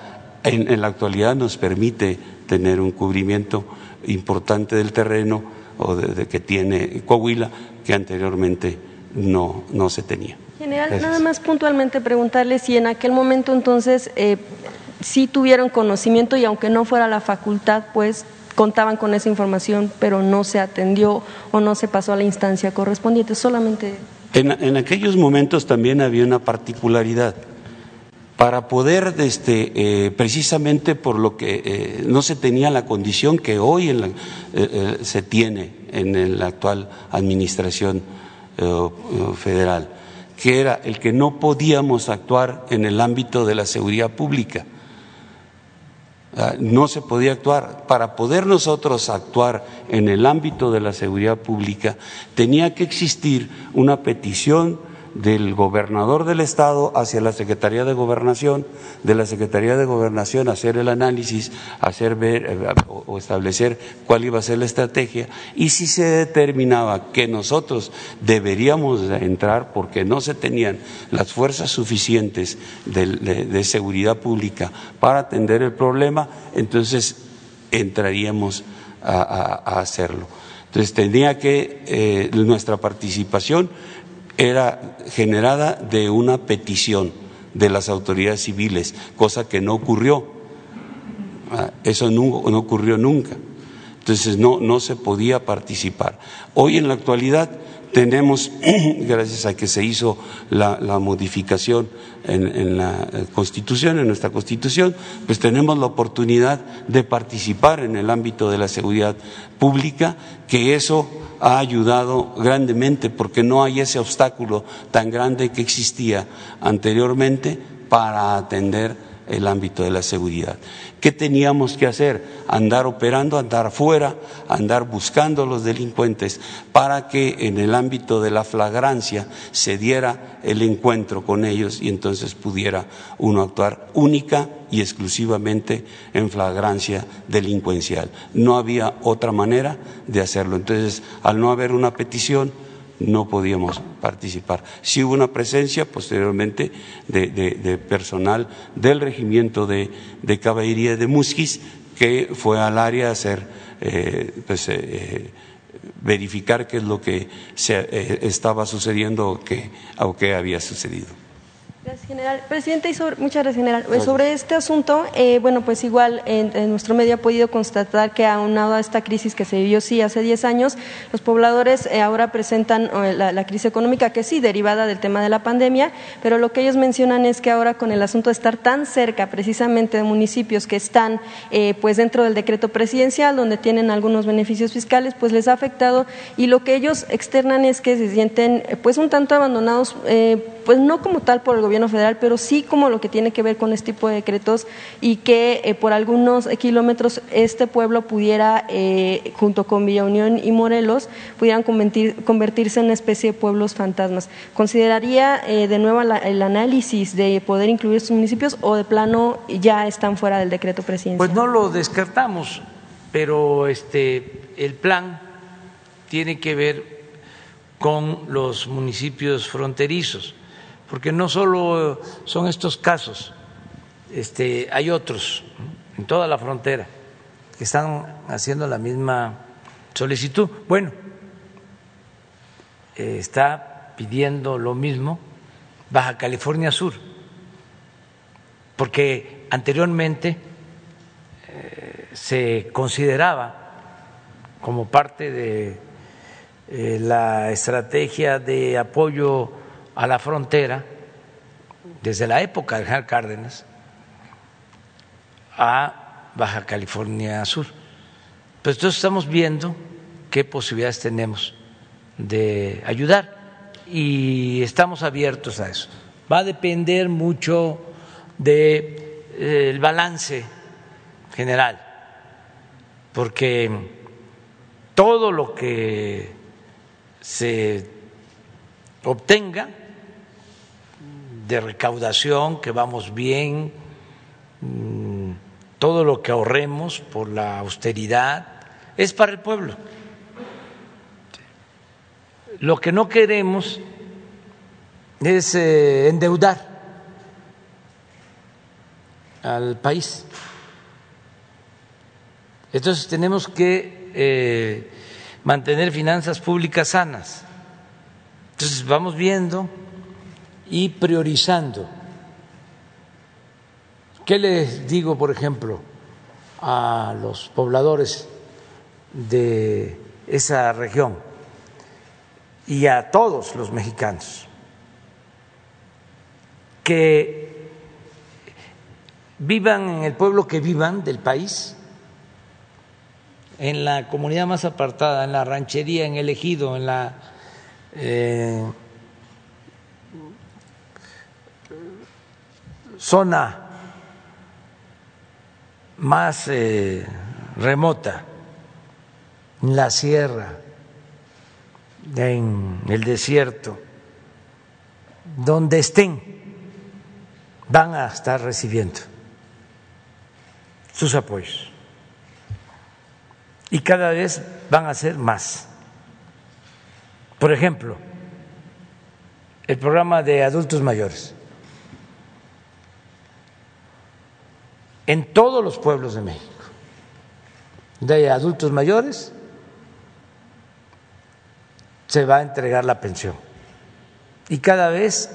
en, en la actualidad nos permite tener un cubrimiento importante del terreno o de, que tiene Coahuila que anteriormente no, no se tenía. General, nada más puntualmente preguntarle si en aquel momento entonces eh, sí tuvieron conocimiento y aunque no fuera la facultad, pues contaban con esa información, pero no se atendió o no se pasó a la instancia correspondiente, solamente. En, aquellos momentos también había una particularidad para poder, este, eh, precisamente por lo que eh, no se tenía la condición que hoy eh, se tiene en la actual administración federal, que era el que no podíamos actuar en el ámbito de la seguridad pública. Ah, no se podía actuar. Para poder nosotros actuar en el ámbito de la seguridad pública, tenía que existir una petición del gobernador del estado hacia la Secretaría de Gobernación, de la Secretaría de Gobernación hacer el análisis, hacer ver eh, o establecer cuál iba a ser la estrategia y si se determinaba que nosotros deberíamos entrar porque no se tenían las fuerzas suficientes de, seguridad pública para atender el problema, entonces entraríamos a, hacerlo. Entonces tenía que eh, nuestra participación era generada de una petición de las autoridades civiles, cosa que no ocurrió. Ah, eso no, ocurrió nunca. Entonces no, no se podía participar. Hoy en la actualidad tenemos, gracias a que se hizo la, modificación en, la Constitución, en nuestra Constitución, pues tenemos la oportunidad de participar en el ámbito de la seguridad pública, que eso ha ayudado grandemente porque no hay ese obstáculo tan grande que existía anteriormente para atender el ámbito de la seguridad. ¿Qué teníamos que hacer? Andar operando, andar afuera, andar buscando a los delincuentes para que en el ámbito de la flagrancia se diera el encuentro con ellos y entonces pudiera uno actuar única y exclusivamente en flagrancia delincuencial. No había otra manera de hacerlo. Entonces, al no haber una petición, no podíamos participar. Sí hubo una presencia posteriormente de, personal del regimiento de, caballería de Musquis que fue al área a hacer, eh, pues, eh, verificar qué es lo que se, eh, estaba sucediendo o qué, o qué había sucedido. Gracias, general. Presidente, muchas gracias, general. Sobre este asunto, eh, bueno, pues igual en, nuestro medio ha podido constatar que aunado a esta crisis que se vivió, sí, hace 10 años, los pobladores eh, ahora presentan eh, la, crisis económica, que sí, derivada del tema de la pandemia, pero lo que ellos mencionan es que ahora con el asunto de estar tan cerca precisamente de municipios que están pues dentro del decreto presidencial, donde tienen algunos beneficios fiscales, pues les ha afectado y lo que ellos externan es que se sienten pues un tanto abandonados, pues no como tal por el gobierno federal, pero sí como lo que tiene que ver con este tipo de decretos y que eh, por algunos kilómetros este pueblo pudiera, eh, junto con Villa Unión y Morelos, pudieran convertirse en una especie de pueblos fantasmas. ¿Consideraría eh, de nuevo el análisis de poder incluir estos municipios o de plano ya están fuera del decreto presidencial? Pues no lo descartamos, pero este, el plan tiene que ver con los municipios fronterizos porque no solo son estos casos, este, hay otros en toda la frontera que están haciendo la misma solicitud. Bueno, eh, está pidiendo lo mismo Baja California Sur, porque anteriormente eh, se consideraba como parte de eh, la estrategia de apoyo a la frontera, desde la época de General Cárdenas, a Baja California Sur. Pues entonces estamos viendo qué posibilidades tenemos de ayudar y estamos abiertos a eso. Va a depender mucho del de, eh, balance general, porque todo lo que se obtenga de recaudación, que vamos bien, mm, todo lo que ahorremos por la austeridad es para el pueblo. Lo que no queremos es eh, endeudar al país. Entonces tenemos que eh, mantener finanzas públicas sanas. Entonces vamos viendo y priorizando. ¿Qué les digo, por ejemplo, a los pobladores de esa región y a todos los mexicanos? Que vivan en el pueblo que vivan del país, en la comunidad más apartada, en la ranchería, en el ejido, en la... Eh, zona más eh, remota, en la sierra, en el desierto, donde estén, van a estar recibiendo sus apoyos. Y cada vez van a ser más. Por ejemplo, el programa de adultos mayores. En todos los pueblos de México, de adultos mayores, se va a entregar la pensión. Y cada vez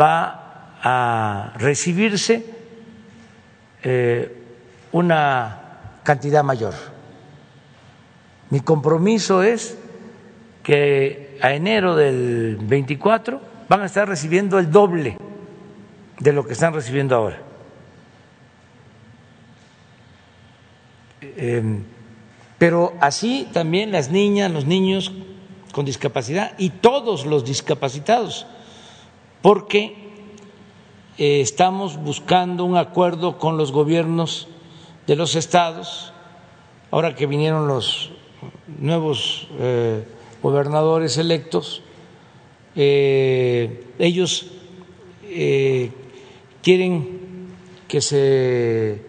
va a recibirse eh, una cantidad mayor. Mi compromiso es que a enero del 24 van a estar recibiendo el doble de lo que están recibiendo ahora. Em, pero así también las niñas, los niños con discapacidad y todos los discapacitados, porque eh, estamos buscando un acuerdo con los gobiernos de los estados, ahora que vinieron los nuevos eh, gobernadores electos, eh, ellos quieren que se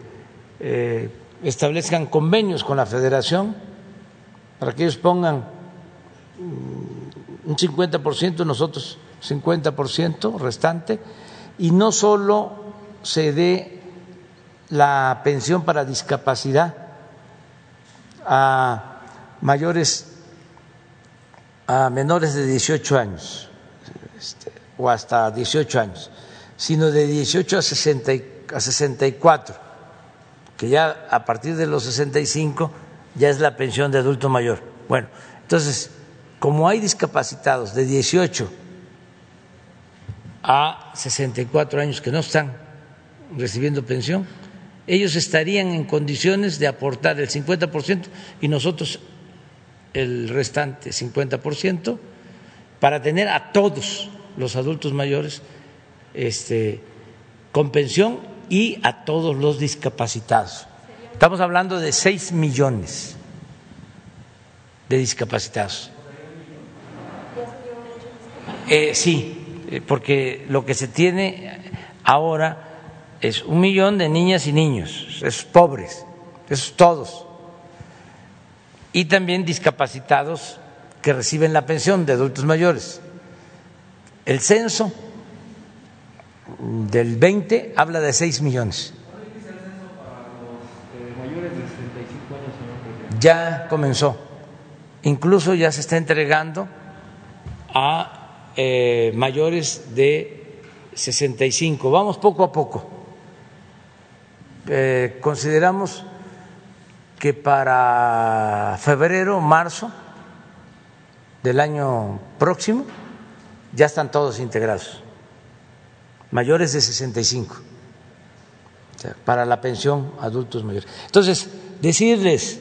establezcan convenios con la federación para que ellos pongan un 50%, nosotros 50% restante, y no solo se dé la pensión para discapacidad a mayores, a menores de 18 años este, o hasta 18 años, sino de 18 a, 60, a 64, que ya a partir de los 65 ya es la pensión de adulto mayor. Bueno, entonces, como hay discapacitados de 18 a 64 años que no están recibiendo pensión, ellos estarían en condiciones de aportar el 50% y nosotros el restante 50% para tener a todos los adultos mayores este, con pensión y a todos los discapacitados. Estamos hablando de 6 millones de discapacitados. Eh, sí, eh, porque lo que se tiene ahora es un millón de niñas y niños, esos pobres, esos todos, y también discapacitados que reciben la pensión de adultos mayores. El censo del 20 habla de 6 millones. Ya comenzó, incluso ya se está entregando a eh, mayores de 65. Vamos poco a poco. Eh, consideramos que para febrero, marzo del año próximo ya están todos integrados, mayores de 65, para la pensión adultos mayores. Entonces, decirles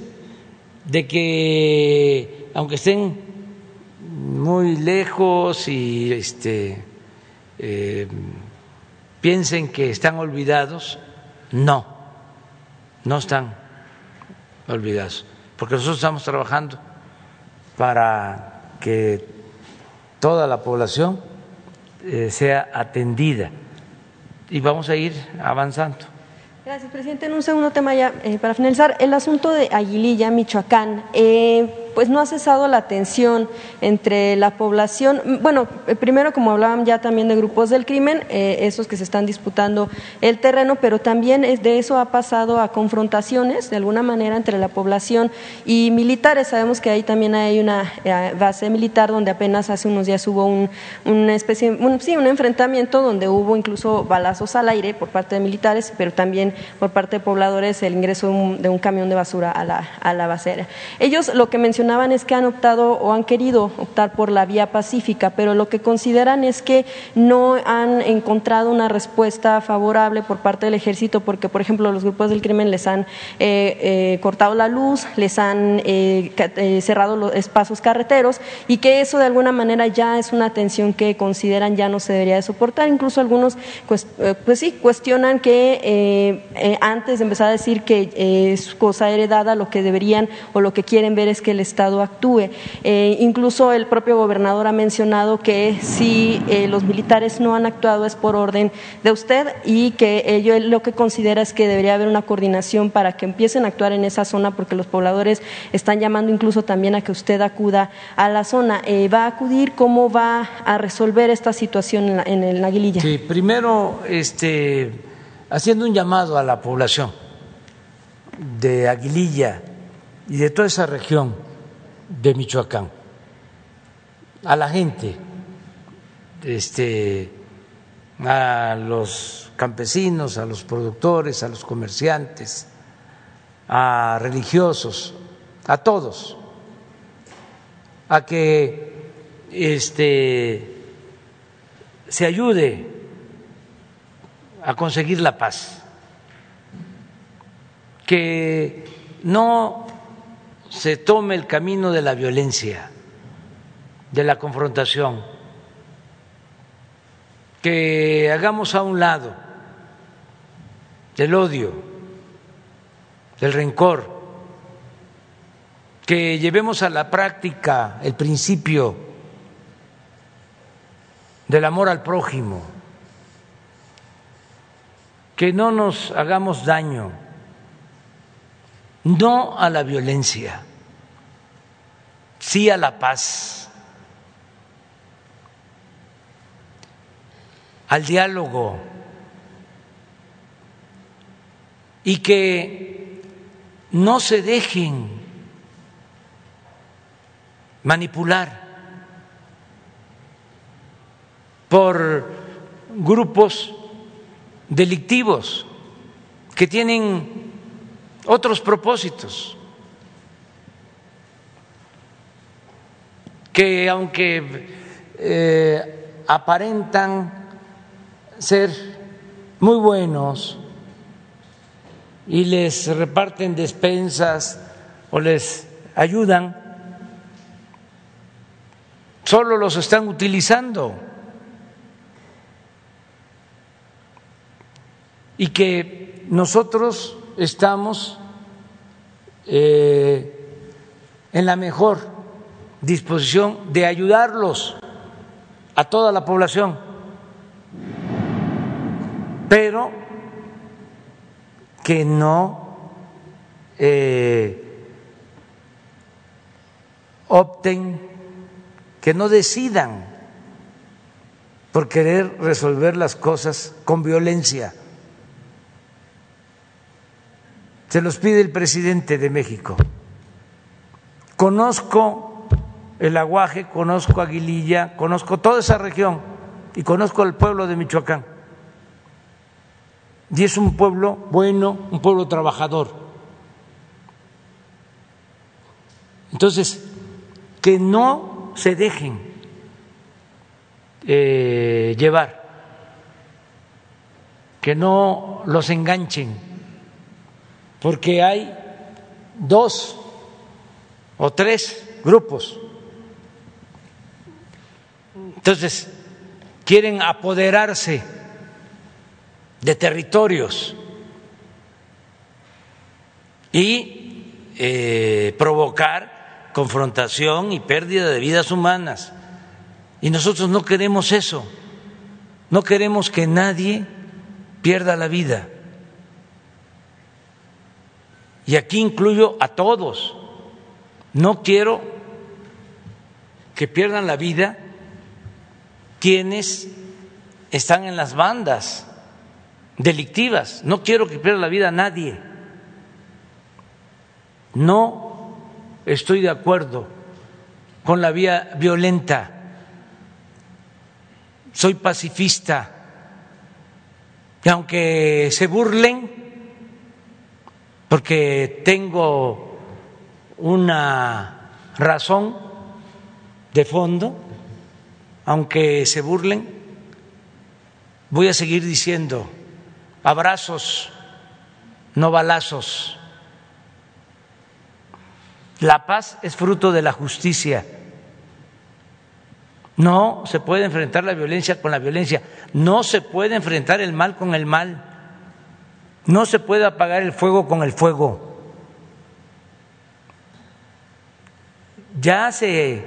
de que aunque estén muy lejos y este, eh, piensen que están olvidados, no, no están olvidados, porque nosotros estamos trabajando para que toda la población eh, sea atendida y vamos a ir avanzando. Gracias, presidente. En un segundo tema ya, eh, para finalizar, el asunto de Aguililla, Michoacán. Eh, pues no ha cesado la tensión entre la población. Bueno, eh, primero, como hablaban ya también de grupos del crimen, esos que se están disputando el terreno, pero también de eso ha pasado a confrontaciones, de alguna manera, entre la población y militares. Sabemos que ahí también hay una base militar donde apenas hace unos días hubo un, una especie, sí, un enfrentamiento donde hubo incluso balazos al aire por parte de militares, pero también por parte de pobladores el ingreso de un, camión de basura a la, a la basera. Ellos lo que mencionaban es que han optado o han querido optar por la vía pacífica, pero lo que consideran es que no han encontrado una respuesta favorable por parte del ejército, porque, por ejemplo, los grupos del crimen les han eh, eh, cortado la luz, les han eh, cerrado los espacios carreteros y que eso de alguna manera ya es una tensión que consideran ya no se debería de soportar. Incluso algunos, pues, pues sí, cuestionan que eh, antes de empezar a decir que eh, es cosa heredada, lo que deberían o lo que quieren ver es que el Estado actúe. Eh, incluso el propio gobernador ha mencionado que si los militares no han actuado es por orden de usted y que ello lo que considera es que debería haber una coordinación para que empiecen a actuar en esa zona porque los pobladores están llamando incluso también a que usted acuda a la zona. ¿Va a acudir? ¿Cómo va a resolver esta situación en, la, en el Aguililla? Sí, primero, este haciendo un llamado a la población de Aguililla y de toda esa región de Michoacán, a la gente, este, a los campesinos, a los productores, a los comerciantes, a religiosos, a todos, a que este, se ayude a conseguir la paz, que no se tome el camino de la violencia, de la confrontación, que hagamos a un lado el odio, el rencor, que llevemos a la práctica el principio del amor al prójimo, que no nos hagamos daño, no a la violencia, sí a la paz, al diálogo. Y que no se dejen manipular por grupos delictivos que tienen otros propósitos, que aunque eh, aparentan ser muy buenos y les reparten despensas o les ayudan, solo los están utilizando. Y que nosotros estamos eh, en la mejor disposición de ayudarlos a toda la población, pero que no eh, opten que no decidan por querer resolver las cosas con violencia. Se los pide el presidente de México. Conozco el aguaje, conozco Aguililla, conozco toda esa región y conozco al pueblo de Michoacán. Y es un pueblo bueno, un pueblo trabajador. Entonces, que no se dejen eh, llevar, que no los enganchen, porque hay dos o tres grupos. Entonces, quieren apoderarse de territorios y eh, provocar confrontación y pérdida de vidas humanas. Y nosotros no queremos eso. No queremos que nadie pierda la vida. Y aquí incluyo a todos. No quiero que pierdan la vida quienes están en las bandas delictivas. No quiero que pierda la vida nadie. No estoy de acuerdo con la vía violenta, soy pacifista, y aunque se burlen, porque tengo una razón de fondo, aunque se burlen, voy a seguir diciendo abrazos, no balazos. La paz es fruto de la justicia. No se puede enfrentar la violencia con la violencia. No se puede enfrentar el mal con el mal. No se puede apagar el fuego con el fuego. Ya se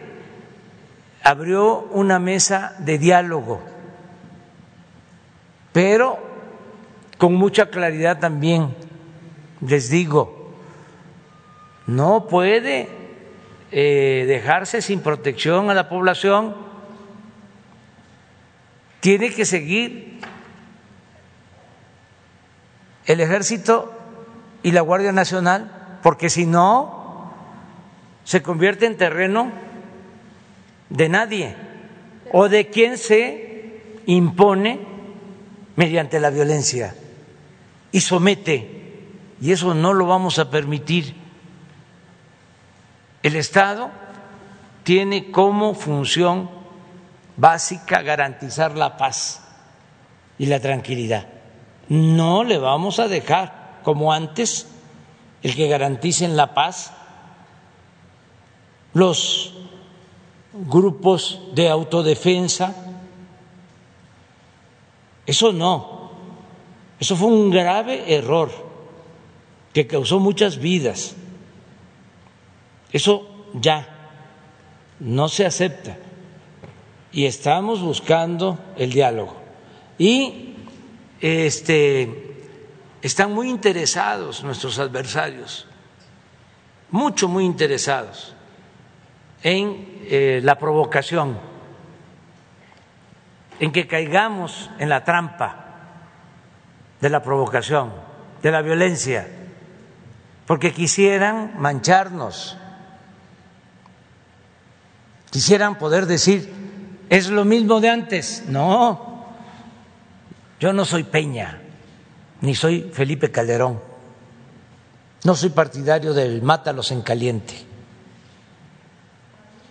abrió una mesa de diálogo, pero con mucha claridad también les digo, no puede eh, dejarse sin protección a la población, tiene que seguir el ejército y la Guardia Nacional, porque si no, se convierte en terreno de nadie o de quien se impone mediante la violencia y somete. Y eso no lo vamos a permitir. El Estado tiene como función básica garantizar la paz y la tranquilidad. No le vamos a dejar, como antes, el que garanticen la paz los grupos de autodefensa Eso no, eso fue un grave error que causó muchas vidas. Eso ya no se acepta y estamos buscando el diálogo. Y este, están muy interesados nuestros adversarios, mucho, muy interesados en eh, la provocación, en que caigamos en la trampa de la provocación, de la violencia, porque quisieran mancharnos, quisieran poder decir, es lo mismo de antes. No, yo no soy Peña, ni soy Felipe Calderón, no soy partidario del mátalos en caliente,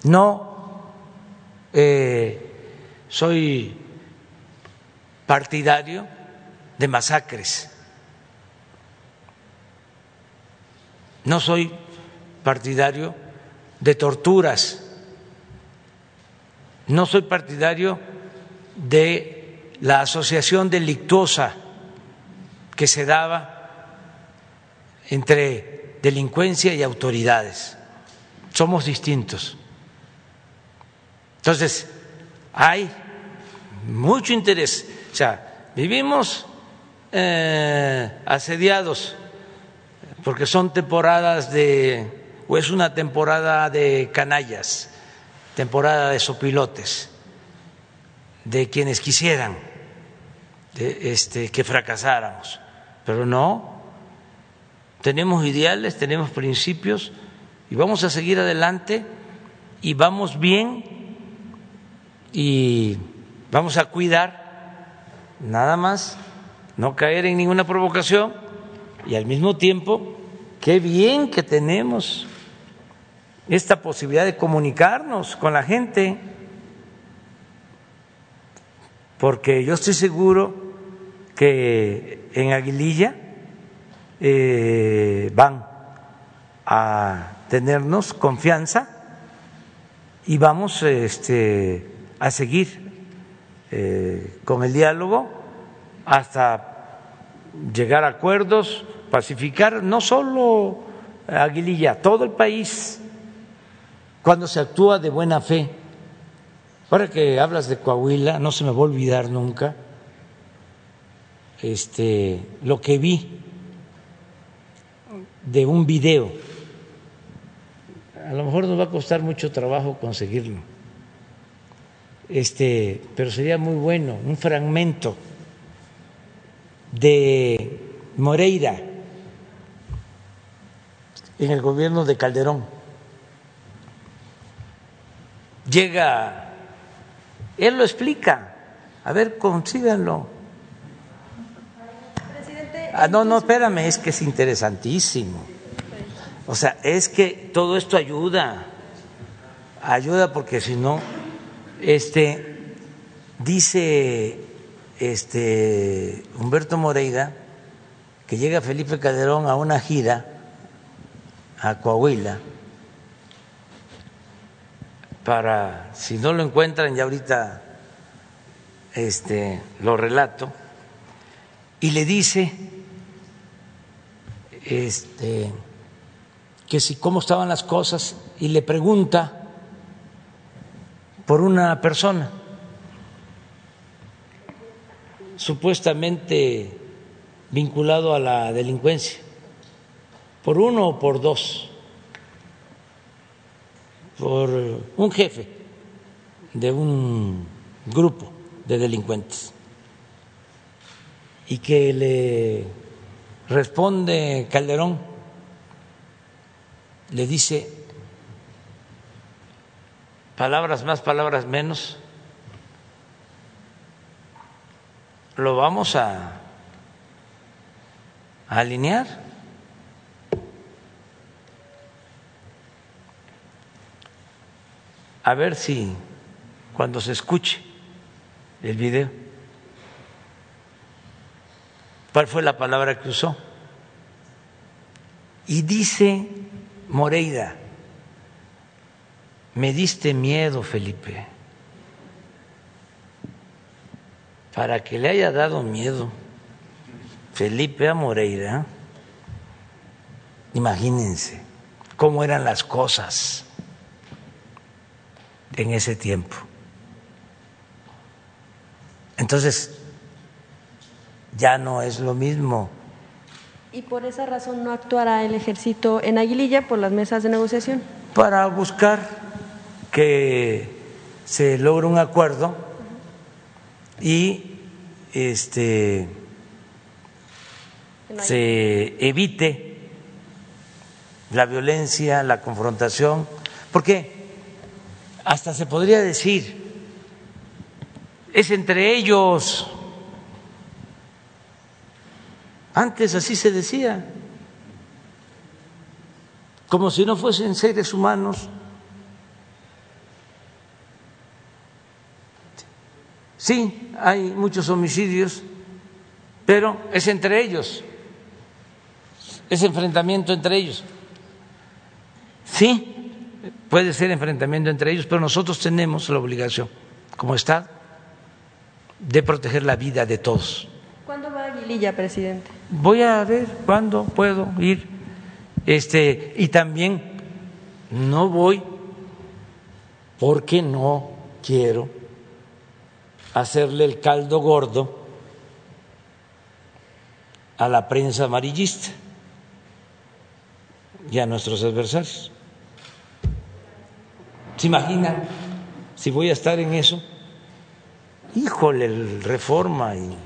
no eh, soy partidario de masacres, no soy partidario de torturas. No soy partidario de la asociación delictuosa que se daba entre delincuencia y autoridades. Somos distintos. Entonces, hay mucho interés. O sea, vivimos eh, asediados porque son temporadas de, o es una temporada de canallas temporada de sopilotes, de quienes quisieran este, que fracasáramos, pero no, tenemos ideales, tenemos principios y vamos a seguir adelante y vamos bien y vamos a cuidar nada más no caer en ninguna provocación y al mismo tiempo qué bien que tenemos esta posibilidad de comunicarnos con la gente, porque yo estoy seguro que en Aguililla eh, van a tenernos confianza y vamos este, a seguir eh, con el diálogo hasta llegar a acuerdos, pacificar no solo Aguililla, todo el país cuando se actúa de buena fe. Ahora que hablas de Coahuila, no se me va a olvidar nunca este, lo que vi de un video. A lo mejor nos va a costar mucho trabajo conseguirlo, este, pero sería muy bueno, un fragmento de Moreira en el gobierno de Calderón llega, él lo explica, a ver, consíganlo. Ah, no, no, espérame, es que es interesantísimo. O sea, es que todo esto ayuda, ayuda porque si no, este, dice este Humberto Moreira que llega Felipe Calderón a una gira a Coahuila para, si no lo encuentran, ya ahorita este, lo relato, y le dice este, que si cómo estaban las cosas y le pregunta por una persona. Supuestamente vinculado a la delincuencia, por uno o por dos por un jefe de un grupo de delincuentes. Y que le responde Calderón, le dice palabras más, palabras menos, lo vamos a, a alinear. a ver si cuando se escuche el video, ¿cuál fue la palabra que usó? Y dice Moreira, me diste miedo, Felipe. para que le haya dado miedo Felipe a Moreira, imagínense cómo eran las cosas en ese tiempo. Entonces, ya no es lo mismo. ¿Y por esa razón no actuará el ejército en Aguililla por las mesas de negociación? Para buscar que se logre un acuerdo y este se evite la violencia, la confrontación, porque hasta se podría decir, es entre ellos. Antes así se decía, como si no fuesen seres humanos. Sí, hay muchos homicidios, pero es entre ellos, es enfrentamiento entre ellos. Sí, puede ser enfrentamiento entre ellos, pero nosotros tenemos la obligación, como Estado, de proteger la vida de todos. ¿Cuándo va Aguililla, presidente? Voy a ver cuándo puedo ir. Este, y también no voy porque no quiero hacerle el caldo gordo a la prensa amarillista y a nuestros adversarios. ¿Se imaginan si voy a estar en eso? Híjole, el Reforma y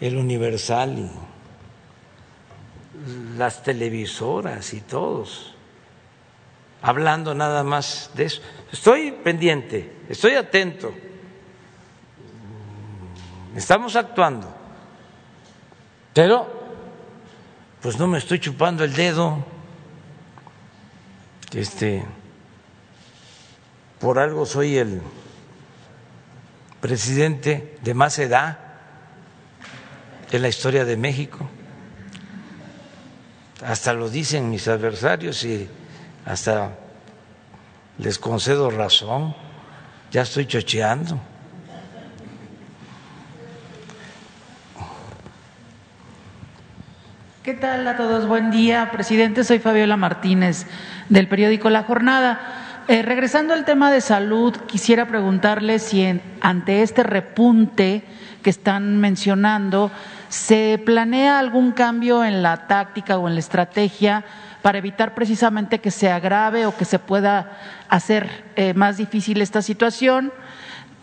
el Universal y las televisoras y todos hablando nada más de eso. Estoy pendiente, estoy atento Estamos actuando, pero pues no me estoy chupando el dedo. Este, por algo soy el presidente de más edad en la historia de México. Hasta lo dicen mis adversarios y hasta les concedo razón. Ya estoy chocheando. ¿Qué tal a todos? Buen día, presidente. Soy Fabiola Martínez del periódico La Jornada. Eh, regresando al tema de salud, quisiera preguntarle si ante este repunte que están mencionando, ¿se planea algún cambio en la táctica o en la estrategia para evitar precisamente que se agrave o que se pueda hacer eh, más difícil esta situación?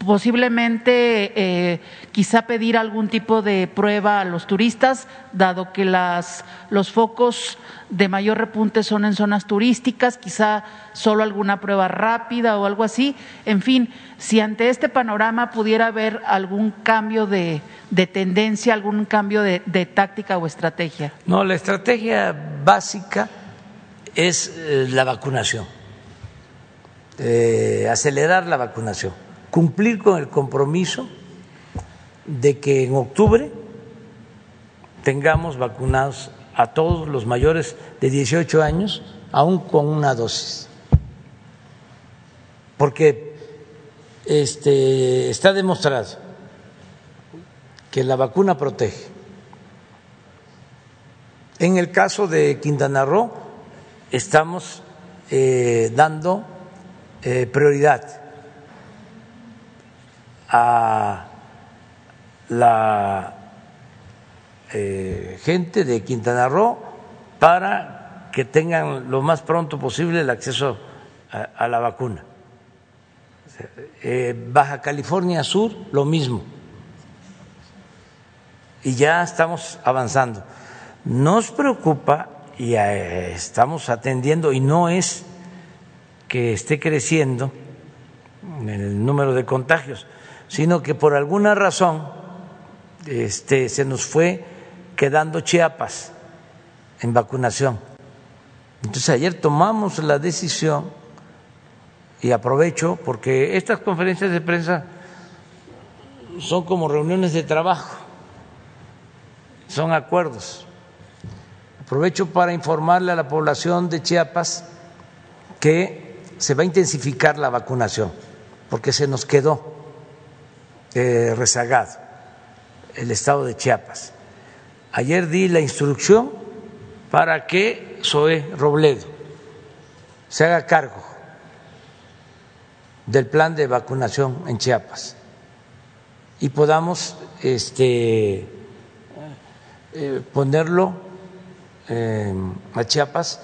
Posiblemente eh, quizá pedir algún tipo de prueba a los turistas, dado que las, los focos de mayor repunte son en zonas turísticas, quizá solo alguna prueba rápida o algo así. En fin, si ante este panorama pudiera haber algún cambio de, tendencia, algún cambio de, táctica o estrategia. No, la estrategia básica es eh, la vacunación, eh, acelerar la vacunación cumplir con el compromiso de que en octubre tengamos vacunados a todos los mayores de 18 años, aún con una dosis. Porque este, está demostrado que la vacuna protege. En el caso de Quintana Roo, estamos eh, dando eh, prioridad a la eh, gente de Quintana Roo para que tengan lo más pronto posible el acceso a, la vacuna. Eh, Baja California Sur, lo mismo. Y ya estamos avanzando. Nos preocupa y eh, estamos atendiendo, y no es que esté creciendo el número de contagios, sino que por alguna razón este, se nos fue quedando Chiapas en vacunación. Entonces ayer tomamos la decisión y aprovecho porque estas conferencias de prensa son como reuniones de trabajo, son acuerdos. Aprovecho para informarle a la población de Chiapas que se va a intensificar la vacunación, porque se nos quedó rezagado. el estado de Chiapas. Ayer di la instrucción para que Zoé Robledo se haga cargo del plan de vacunación en Chiapas y podamos este, eh, ponerlo eh, a Chiapas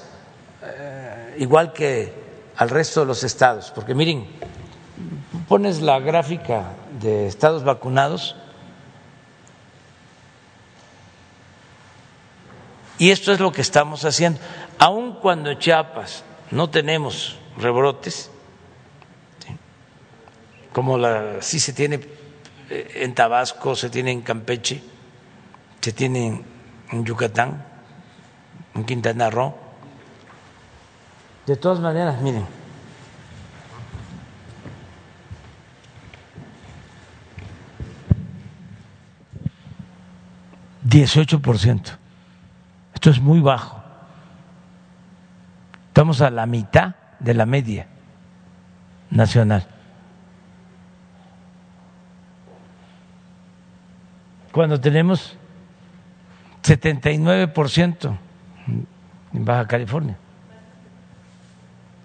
eh, igual que al resto de los estados, porque miren, pones la gráfica de estados vacunados. Y esto es lo que estamos haciendo, aun cuando en Chiapas no tenemos rebrotes, como la, sí se tiene en Tabasco, se tiene en Campeche, se tiene en Yucatán, en Quintana Roo. De todas maneras, miren, dieciocho por ciento. Esto es muy bajo. Estamos a la mitad de la media nacional. Cuando tenemos 79% en Baja California.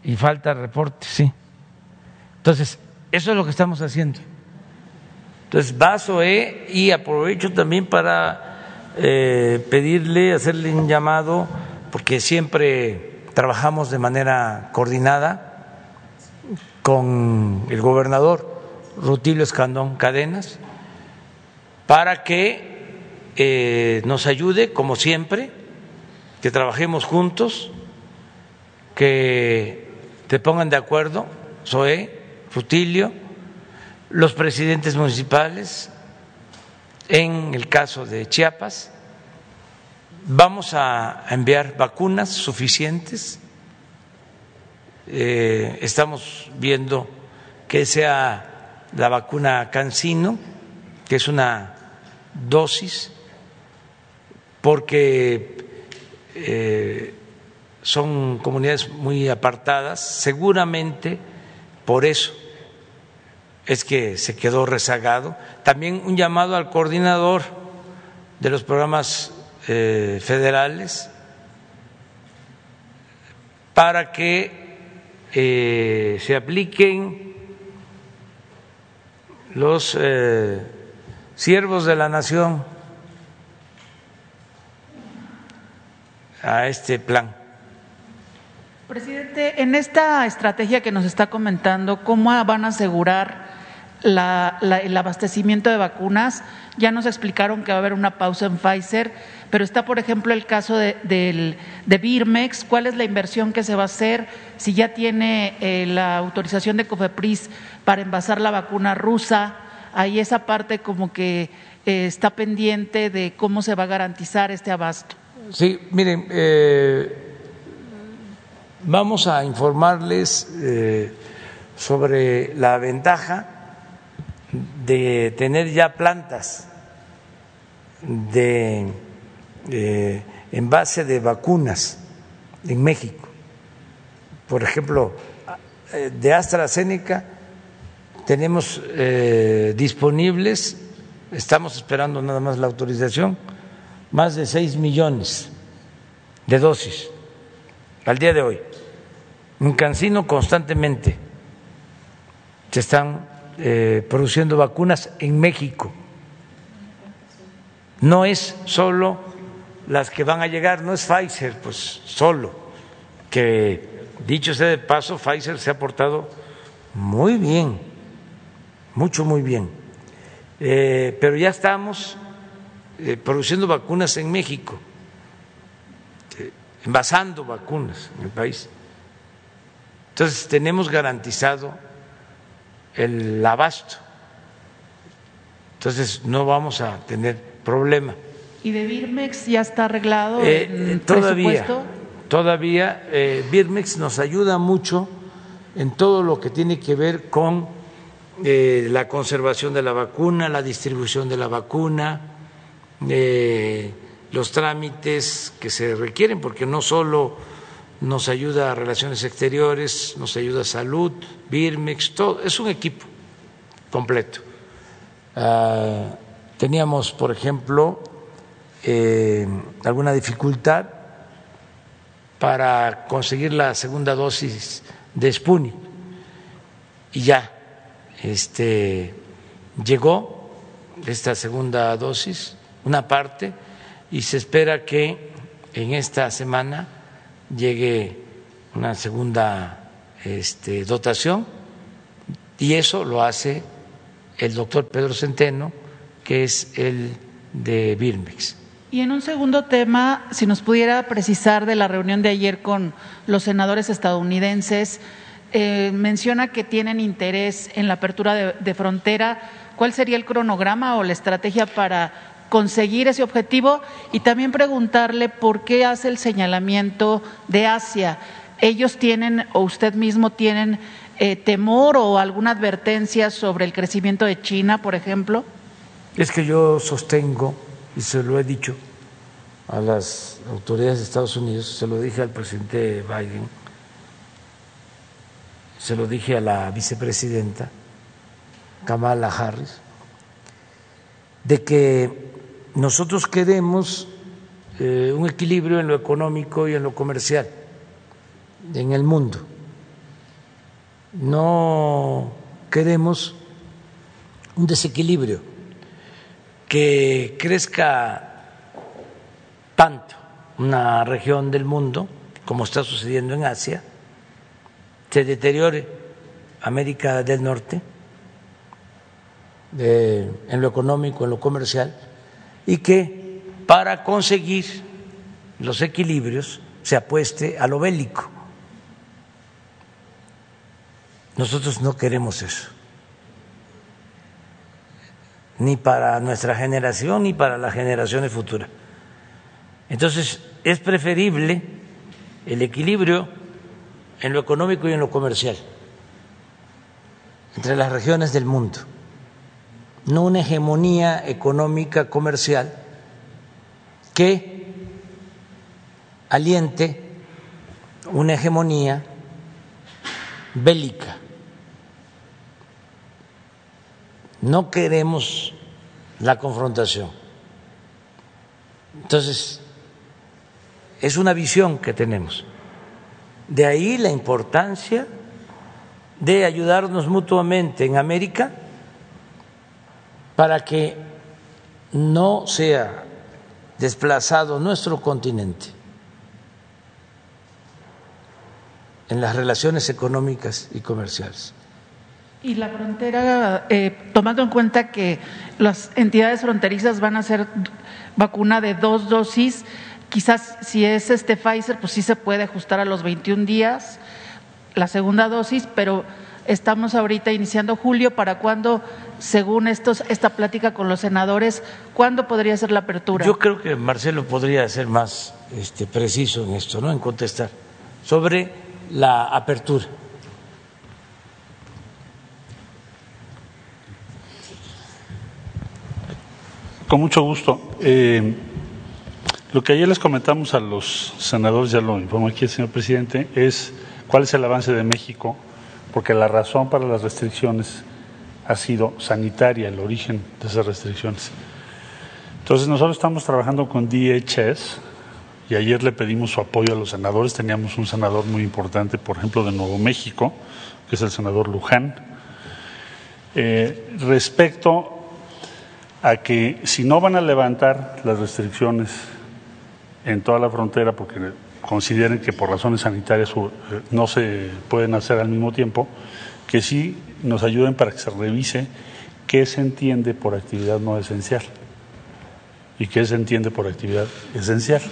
Y falta reporte, sí. Entonces, eso es lo que estamos haciendo. Entonces, vaso E y aprovecho también para eh, pedirle, hacerle un llamado, porque siempre trabajamos de manera coordinada con el gobernador Rutilio Escandón Cadenas, para que eh, nos ayude, como siempre, que trabajemos juntos, que te pongan de acuerdo, Zoé, Rutilio, los presidentes municipales, en el caso de Chiapas, vamos a enviar vacunas suficientes, eh, estamos viendo que sea la vacuna Cancino, que es una dosis porque eh, son comunidades muy apartadas, seguramente por eso es que se quedó rezagado. También un llamado al coordinador de los programas eh, federales para que eh, se apliquen los siervos de la nación a este plan. Presidente, en esta estrategia que nos está comentando, ¿cómo van a asegurar el abastecimiento de vacunas? Ya nos explicaron que va a haber una pausa en Pfizer, pero está, por ejemplo, el caso de, de Birmex. ¿Cuál es la inversión que se va a hacer? Si ya tiene eh, la autorización de COFEPRIS para envasar la vacuna rusa, ahí esa parte como que eh, está pendiente de cómo se va a garantizar este abasto. Sí, miren, eh, vamos a informarles sobre la ventaja de tener ya plantas de eh, envase de vacunas en México. Por ejemplo, de AstraZeneca tenemos disponibles, estamos esperando nada más la autorización más de 6 millones de dosis al día de hoy. En Cancino constantemente se están eh, produciendo vacunas en México. No es solo las que van a llegar, no es Pfizer, pues solo, que dicho sea de paso, Pfizer se ha portado muy bien, mucho, muy bien. Eh, pero ya estamos eh, produciendo vacunas en México, envasando vacunas en el país. Entonces tenemos garantizado el abasto. Entonces no vamos a tener problema. ¿Y de Birmex ya está arreglado eh, todavía, Todavía Birmex nos ayuda mucho en todo lo que tiene que ver con la conservación de la vacuna, la distribución de la vacuna, los trámites que se requieren, porque no solo nos ayuda a relaciones exteriores, nos ayuda a salud, Birmex, todo, es un equipo completo. Ah, teníamos, por ejemplo, eh, alguna dificultad para conseguir la segunda dosis de Sputnik y ya este, llegó esta segunda dosis, una parte, y se espera que en esta semana llegue una segunda este, dotación y eso lo hace el doctor Pedro Centeno, que es el de Birmex. Y en un segundo tema, si nos pudiera precisar de la reunión de ayer con los senadores estadounidenses, eh, menciona que tienen interés en la apertura de, frontera. ¿Cuál sería el cronograma o la estrategia para conseguir ese objetivo? Y también preguntarle por qué hace el señalamiento de Asia. ¿Ellos tienen o usted mismo tienen eh, temor o alguna advertencia sobre el crecimiento de China, por ejemplo? Es que yo sostengo, y se lo he dicho a las autoridades de Estados Unidos, se lo dije al presidente Biden, se lo dije a la vicepresidenta Kamala Harris, de que nosotros queremos eh, un equilibrio en lo económico y en lo comercial en el mundo. No queremos un desequilibrio que crezca tanto una región del mundo como está sucediendo en Asia, se deteriore América del Norte en lo económico, en lo comercial, y que para conseguir los equilibrios se apueste a lo bélico. Nosotros no queremos eso, ni para nuestra generación ni para las generaciones futuras. Entonces, es preferible el equilibrio en lo económico y en lo comercial entre las regiones del mundo, no una hegemonía económica comercial que aliente una hegemonía bélica no queremos la confrontación. Entonces, es una visión que tenemos. De ahí la importancia de ayudarnos mutuamente en América para que no sea desplazado nuestro continente en las relaciones económicas y comerciales. Y la frontera, eh, tomando en cuenta que las entidades fronterizas van a hacer vacuna de dos dosis, quizás si es este Pfizer, pues sí se puede ajustar a los 21 días la segunda dosis, pero estamos ahorita iniciando julio, ¿para cuándo, según estos, esta plática con los senadores, cuándo podría ser la apertura? Yo creo que Marcelo podría ser más este, preciso en esto, ¿no? En contestar sobre la apertura. Con mucho gusto. Eh, lo que ayer les comentamos a los senadores, ya lo informó aquí el señor presidente, es cuál es el avance de México, porque la razón para las restricciones ha sido sanitaria, el origen de esas restricciones. Entonces nosotros estamos trabajando con DHS y ayer le pedimos su apoyo a los senadores. Teníamos un senador muy importante, por ejemplo, de Nuevo México, que es el senador Luján. Eh, respecto a que si no van a levantar las restricciones en toda la frontera porque consideren que por razones sanitarias eh, no se pueden hacer al mismo tiempo, que sí nos ayuden para que se revise qué se entiende por actividad no esencial y qué se entiende por actividad esencial.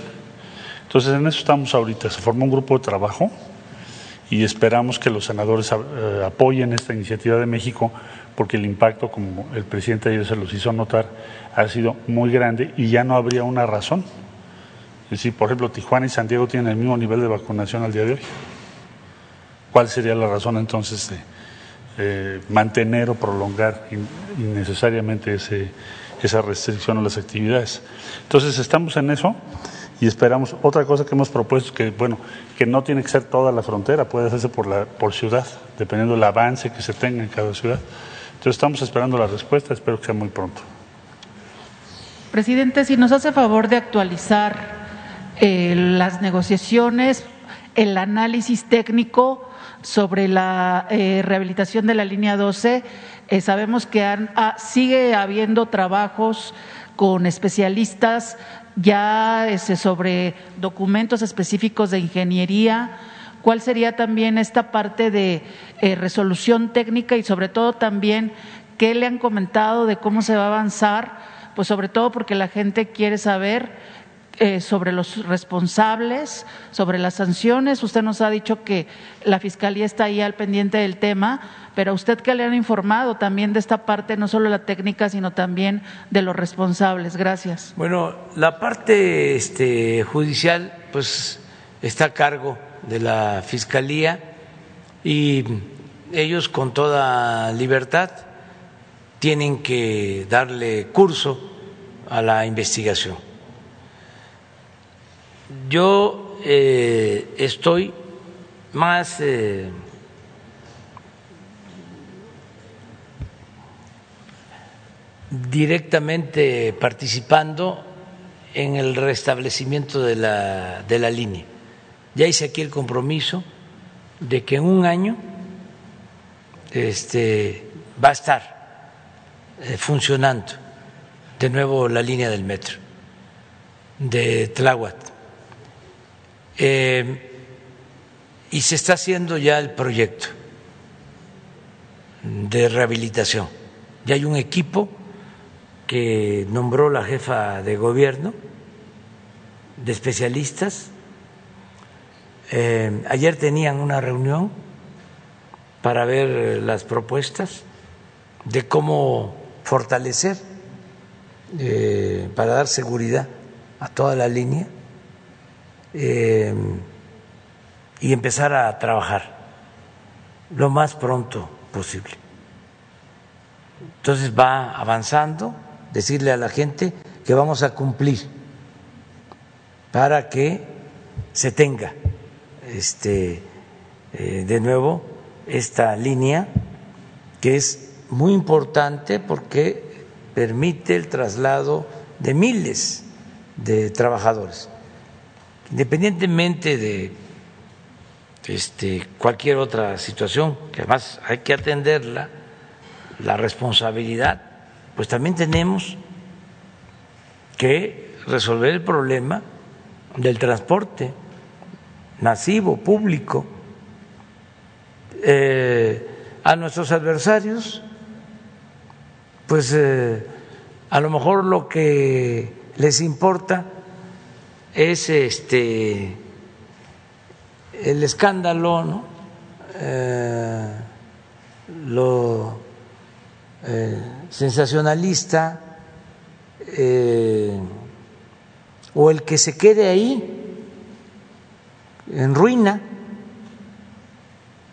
Entonces en eso estamos ahorita, se forma un grupo de trabajo y esperamos que los senadores eh, apoyen esta iniciativa de México porque el impacto, como el presidente ayer se los hizo notar, ha sido muy grande y ya no habría una razón. Es decir, por ejemplo, Tijuana y San Diego tienen el mismo nivel de vacunación al día de hoy. ¿Cuál sería la razón entonces de eh, mantener o prolongar innecesariamente ese, esa restricción a las actividades? Entonces, estamos en eso y esperamos. Otra cosa que hemos propuesto que, bueno, que no tiene que ser toda la frontera, puede hacerse por, la, por ciudad, dependiendo del avance que se tenga en cada ciudad. Entonces estamos esperando la respuesta, espero que sea muy pronto. Presidente, si nos hace favor de actualizar eh, las negociaciones, el análisis técnico sobre la eh, rehabilitación de la línea 12, eh, sabemos que ah, sigue habiendo trabajos con especialistas ya este, sobre documentos específicos de ingeniería. ¿Cuál sería también esta parte de resolución técnica y sobre todo también qué le han comentado de cómo se va a avanzar? Pues sobre todo porque la gente quiere saber eh, sobre los responsables, sobre las sanciones. Usted nos ha dicho que la Fiscalía está ahí al pendiente del tema, pero a usted que le han informado también de esta parte, no solo la técnica, sino también de los responsables. Gracias. Bueno, la parte este, judicial, pues está a cargo de la Fiscalía y ellos con toda libertad tienen que darle curso a la investigación. Yo eh, estoy más eh, directamente participando en el restablecimiento de la, de la línea. Ya hice aquí el compromiso de que en un año este, va a estar eh, funcionando de nuevo la línea del metro de Tláhuac. Eh, y se está haciendo ya el proyecto de rehabilitación. Ya hay un equipo que nombró la jefa de gobierno de especialistas. Eh, ayer tenían una reunión para ver las propuestas de cómo fortalecer eh, para dar seguridad a toda la línea eh, y empezar a trabajar lo más pronto posible. Entonces va avanzando, decirle a la gente que vamos a cumplir para que se tenga este, eh, de nuevo esta línea que es muy importante porque permite el traslado de miles de trabajadores, independientemente de este, cualquier otra situación, que además hay que atenderla, la responsabilidad, pues también tenemos que resolver el problema del transporte masivo, público, eh, a nuestros adversarios pues eh, a lo mejor lo que les importa es este el escándalo, ¿no? Eh, lo eh, sensacionalista o el que se quede ahí en ruina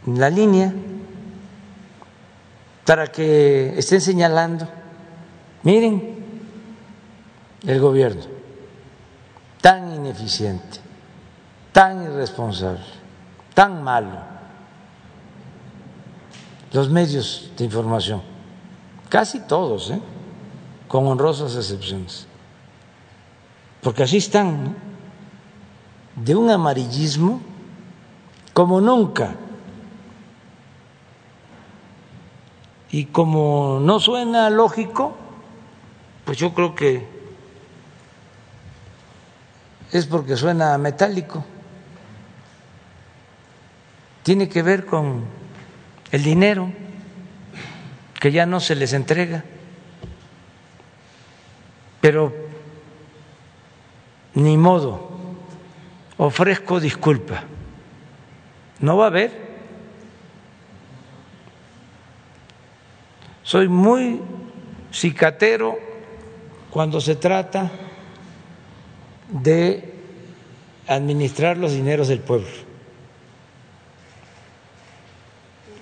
en la línea para que estén señalando, miren el gobierno, tan ineficiente, tan irresponsable, tan malo, los medios de información, casi todos, ¿eh? con honrosas excepciones, porque así están, de un amarillismo como nunca. Y como no suena lógico, pues yo creo que es porque suena metálico. Tiene que ver con el dinero que ya no se les entrega. Pero ni modo, ofrezco disculpa. No va a haber Soy muy cicatero cuando se trata de administrar los dineros del pueblo.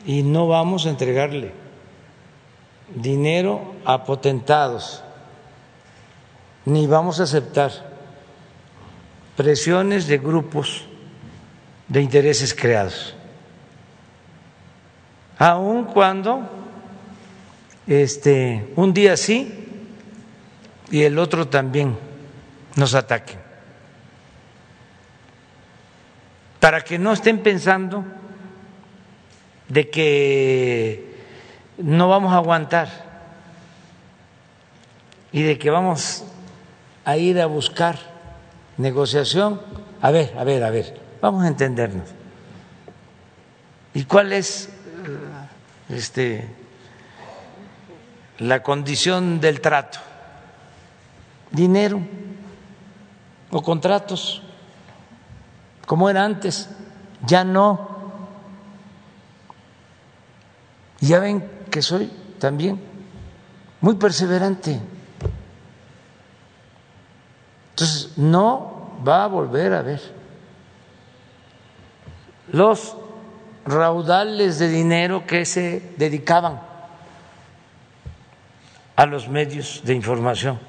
Y no vamos a entregarle dinero a potentados, ni vamos a aceptar presiones de grupos de intereses creados, aun cuando este, un día sí y el otro también nos ataquen. Para que no estén pensando de que no vamos a aguantar y de que vamos a ir a buscar negociación. A ver, a ver, a ver, vamos a entendernos. ¿Y cuál es este, la condición del trato? Dinero o contratos, como era antes, ya no. Ya ven que soy también muy perseverante. Entonces, no va a volver a ver los raudales de dinero que se dedicaban a los medios de información.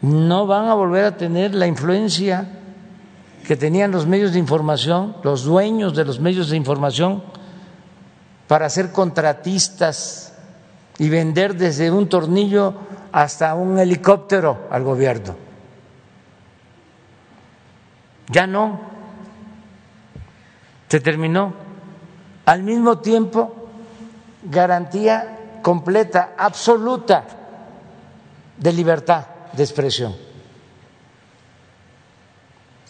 No van a volver a tener la influencia que tenían los medios de información, los dueños de los medios de información, para ser contratistas y vender desde un tornillo hasta un helicóptero al gobierno. Ya no se terminó. Al mismo tiempo, garantía completa, absoluta de libertad de expresión.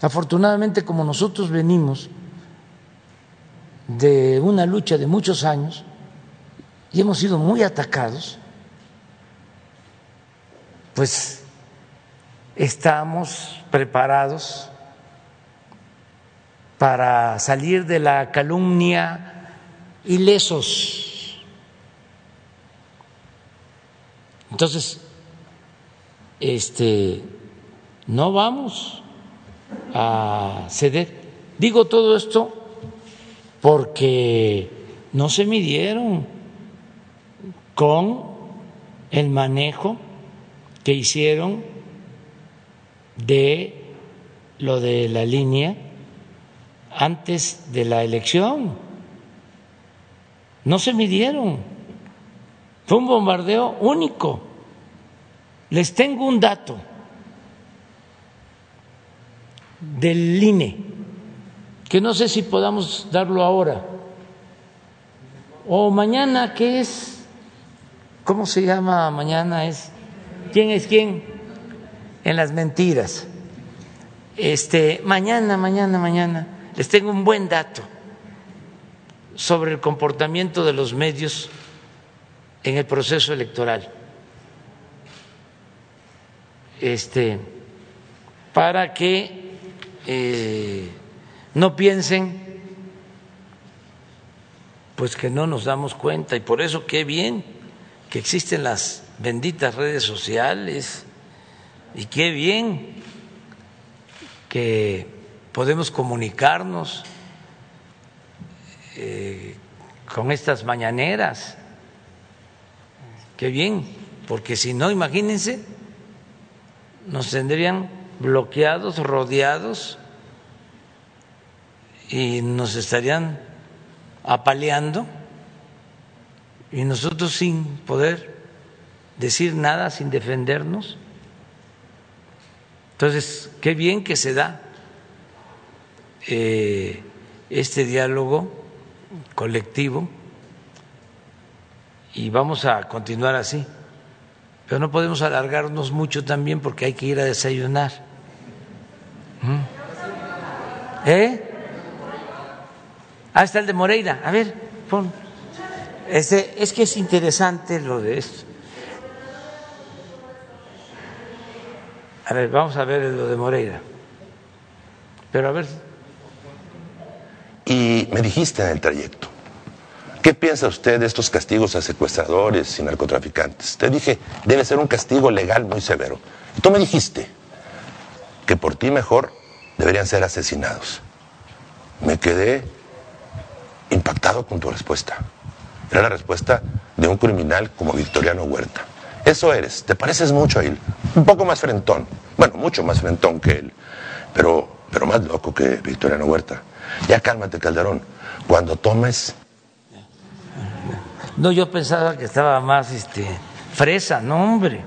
Afortunadamente, como nosotros venimos de una lucha de muchos años y hemos sido muy atacados, pues estamos preparados para salir de la calumnia ilesos. Entonces, este, no vamos a ceder. Digo todo esto porque no se midieron con el manejo que hicieron de lo de la línea antes de la elección. No se midieron. Fue un bombardeo único. Les tengo un dato del INE, que no sé si podamos darlo ahora o mañana, ¿qué es? ¿Cómo se llama mañana? Es ¿Quién es quién? En las mentiras. Este, mañana, mañana, mañana les tengo un buen dato sobre el comportamiento de los medios en el proceso electoral. Este, para que eh, no piensen pues que no nos damos cuenta y por eso qué bien que existen las benditas redes sociales y qué bien que podemos comunicarnos eh, con estas mañaneras. Qué bien, porque si no, imagínense, nos tendrían bloqueados, rodeados y nos estarían apaleando y nosotros sin poder decir nada, sin defendernos. Entonces, qué bien que se da eh, este diálogo colectivo y vamos a continuar así. Pero no podemos alargarnos mucho también porque hay que ir a desayunar. ¿Mm? ¿Eh? Ah, está el de Moreira. A ver, pon. Este, es que es interesante lo de esto. A ver, vamos a ver lo de Moreira. Pero a ver. Y me dijiste en el trayecto, ¿qué piensa usted de estos castigos a secuestradores y narcotraficantes? Te dije, debe ser un castigo legal muy severo. Y tú me dijiste que por ti mejor deberían ser asesinados. Me quedé impactado con tu respuesta. Era la respuesta de un criminal como Victoriano Huerta. Eso eres, te pareces mucho a él, un poco más frentón, bueno, mucho más frentón que él, pero, pero más loco que Victoriano Huerta. Ya cálmate, Calderón. Cuando tomes. No, yo pensaba que estaba más este, fresa, no, hombre.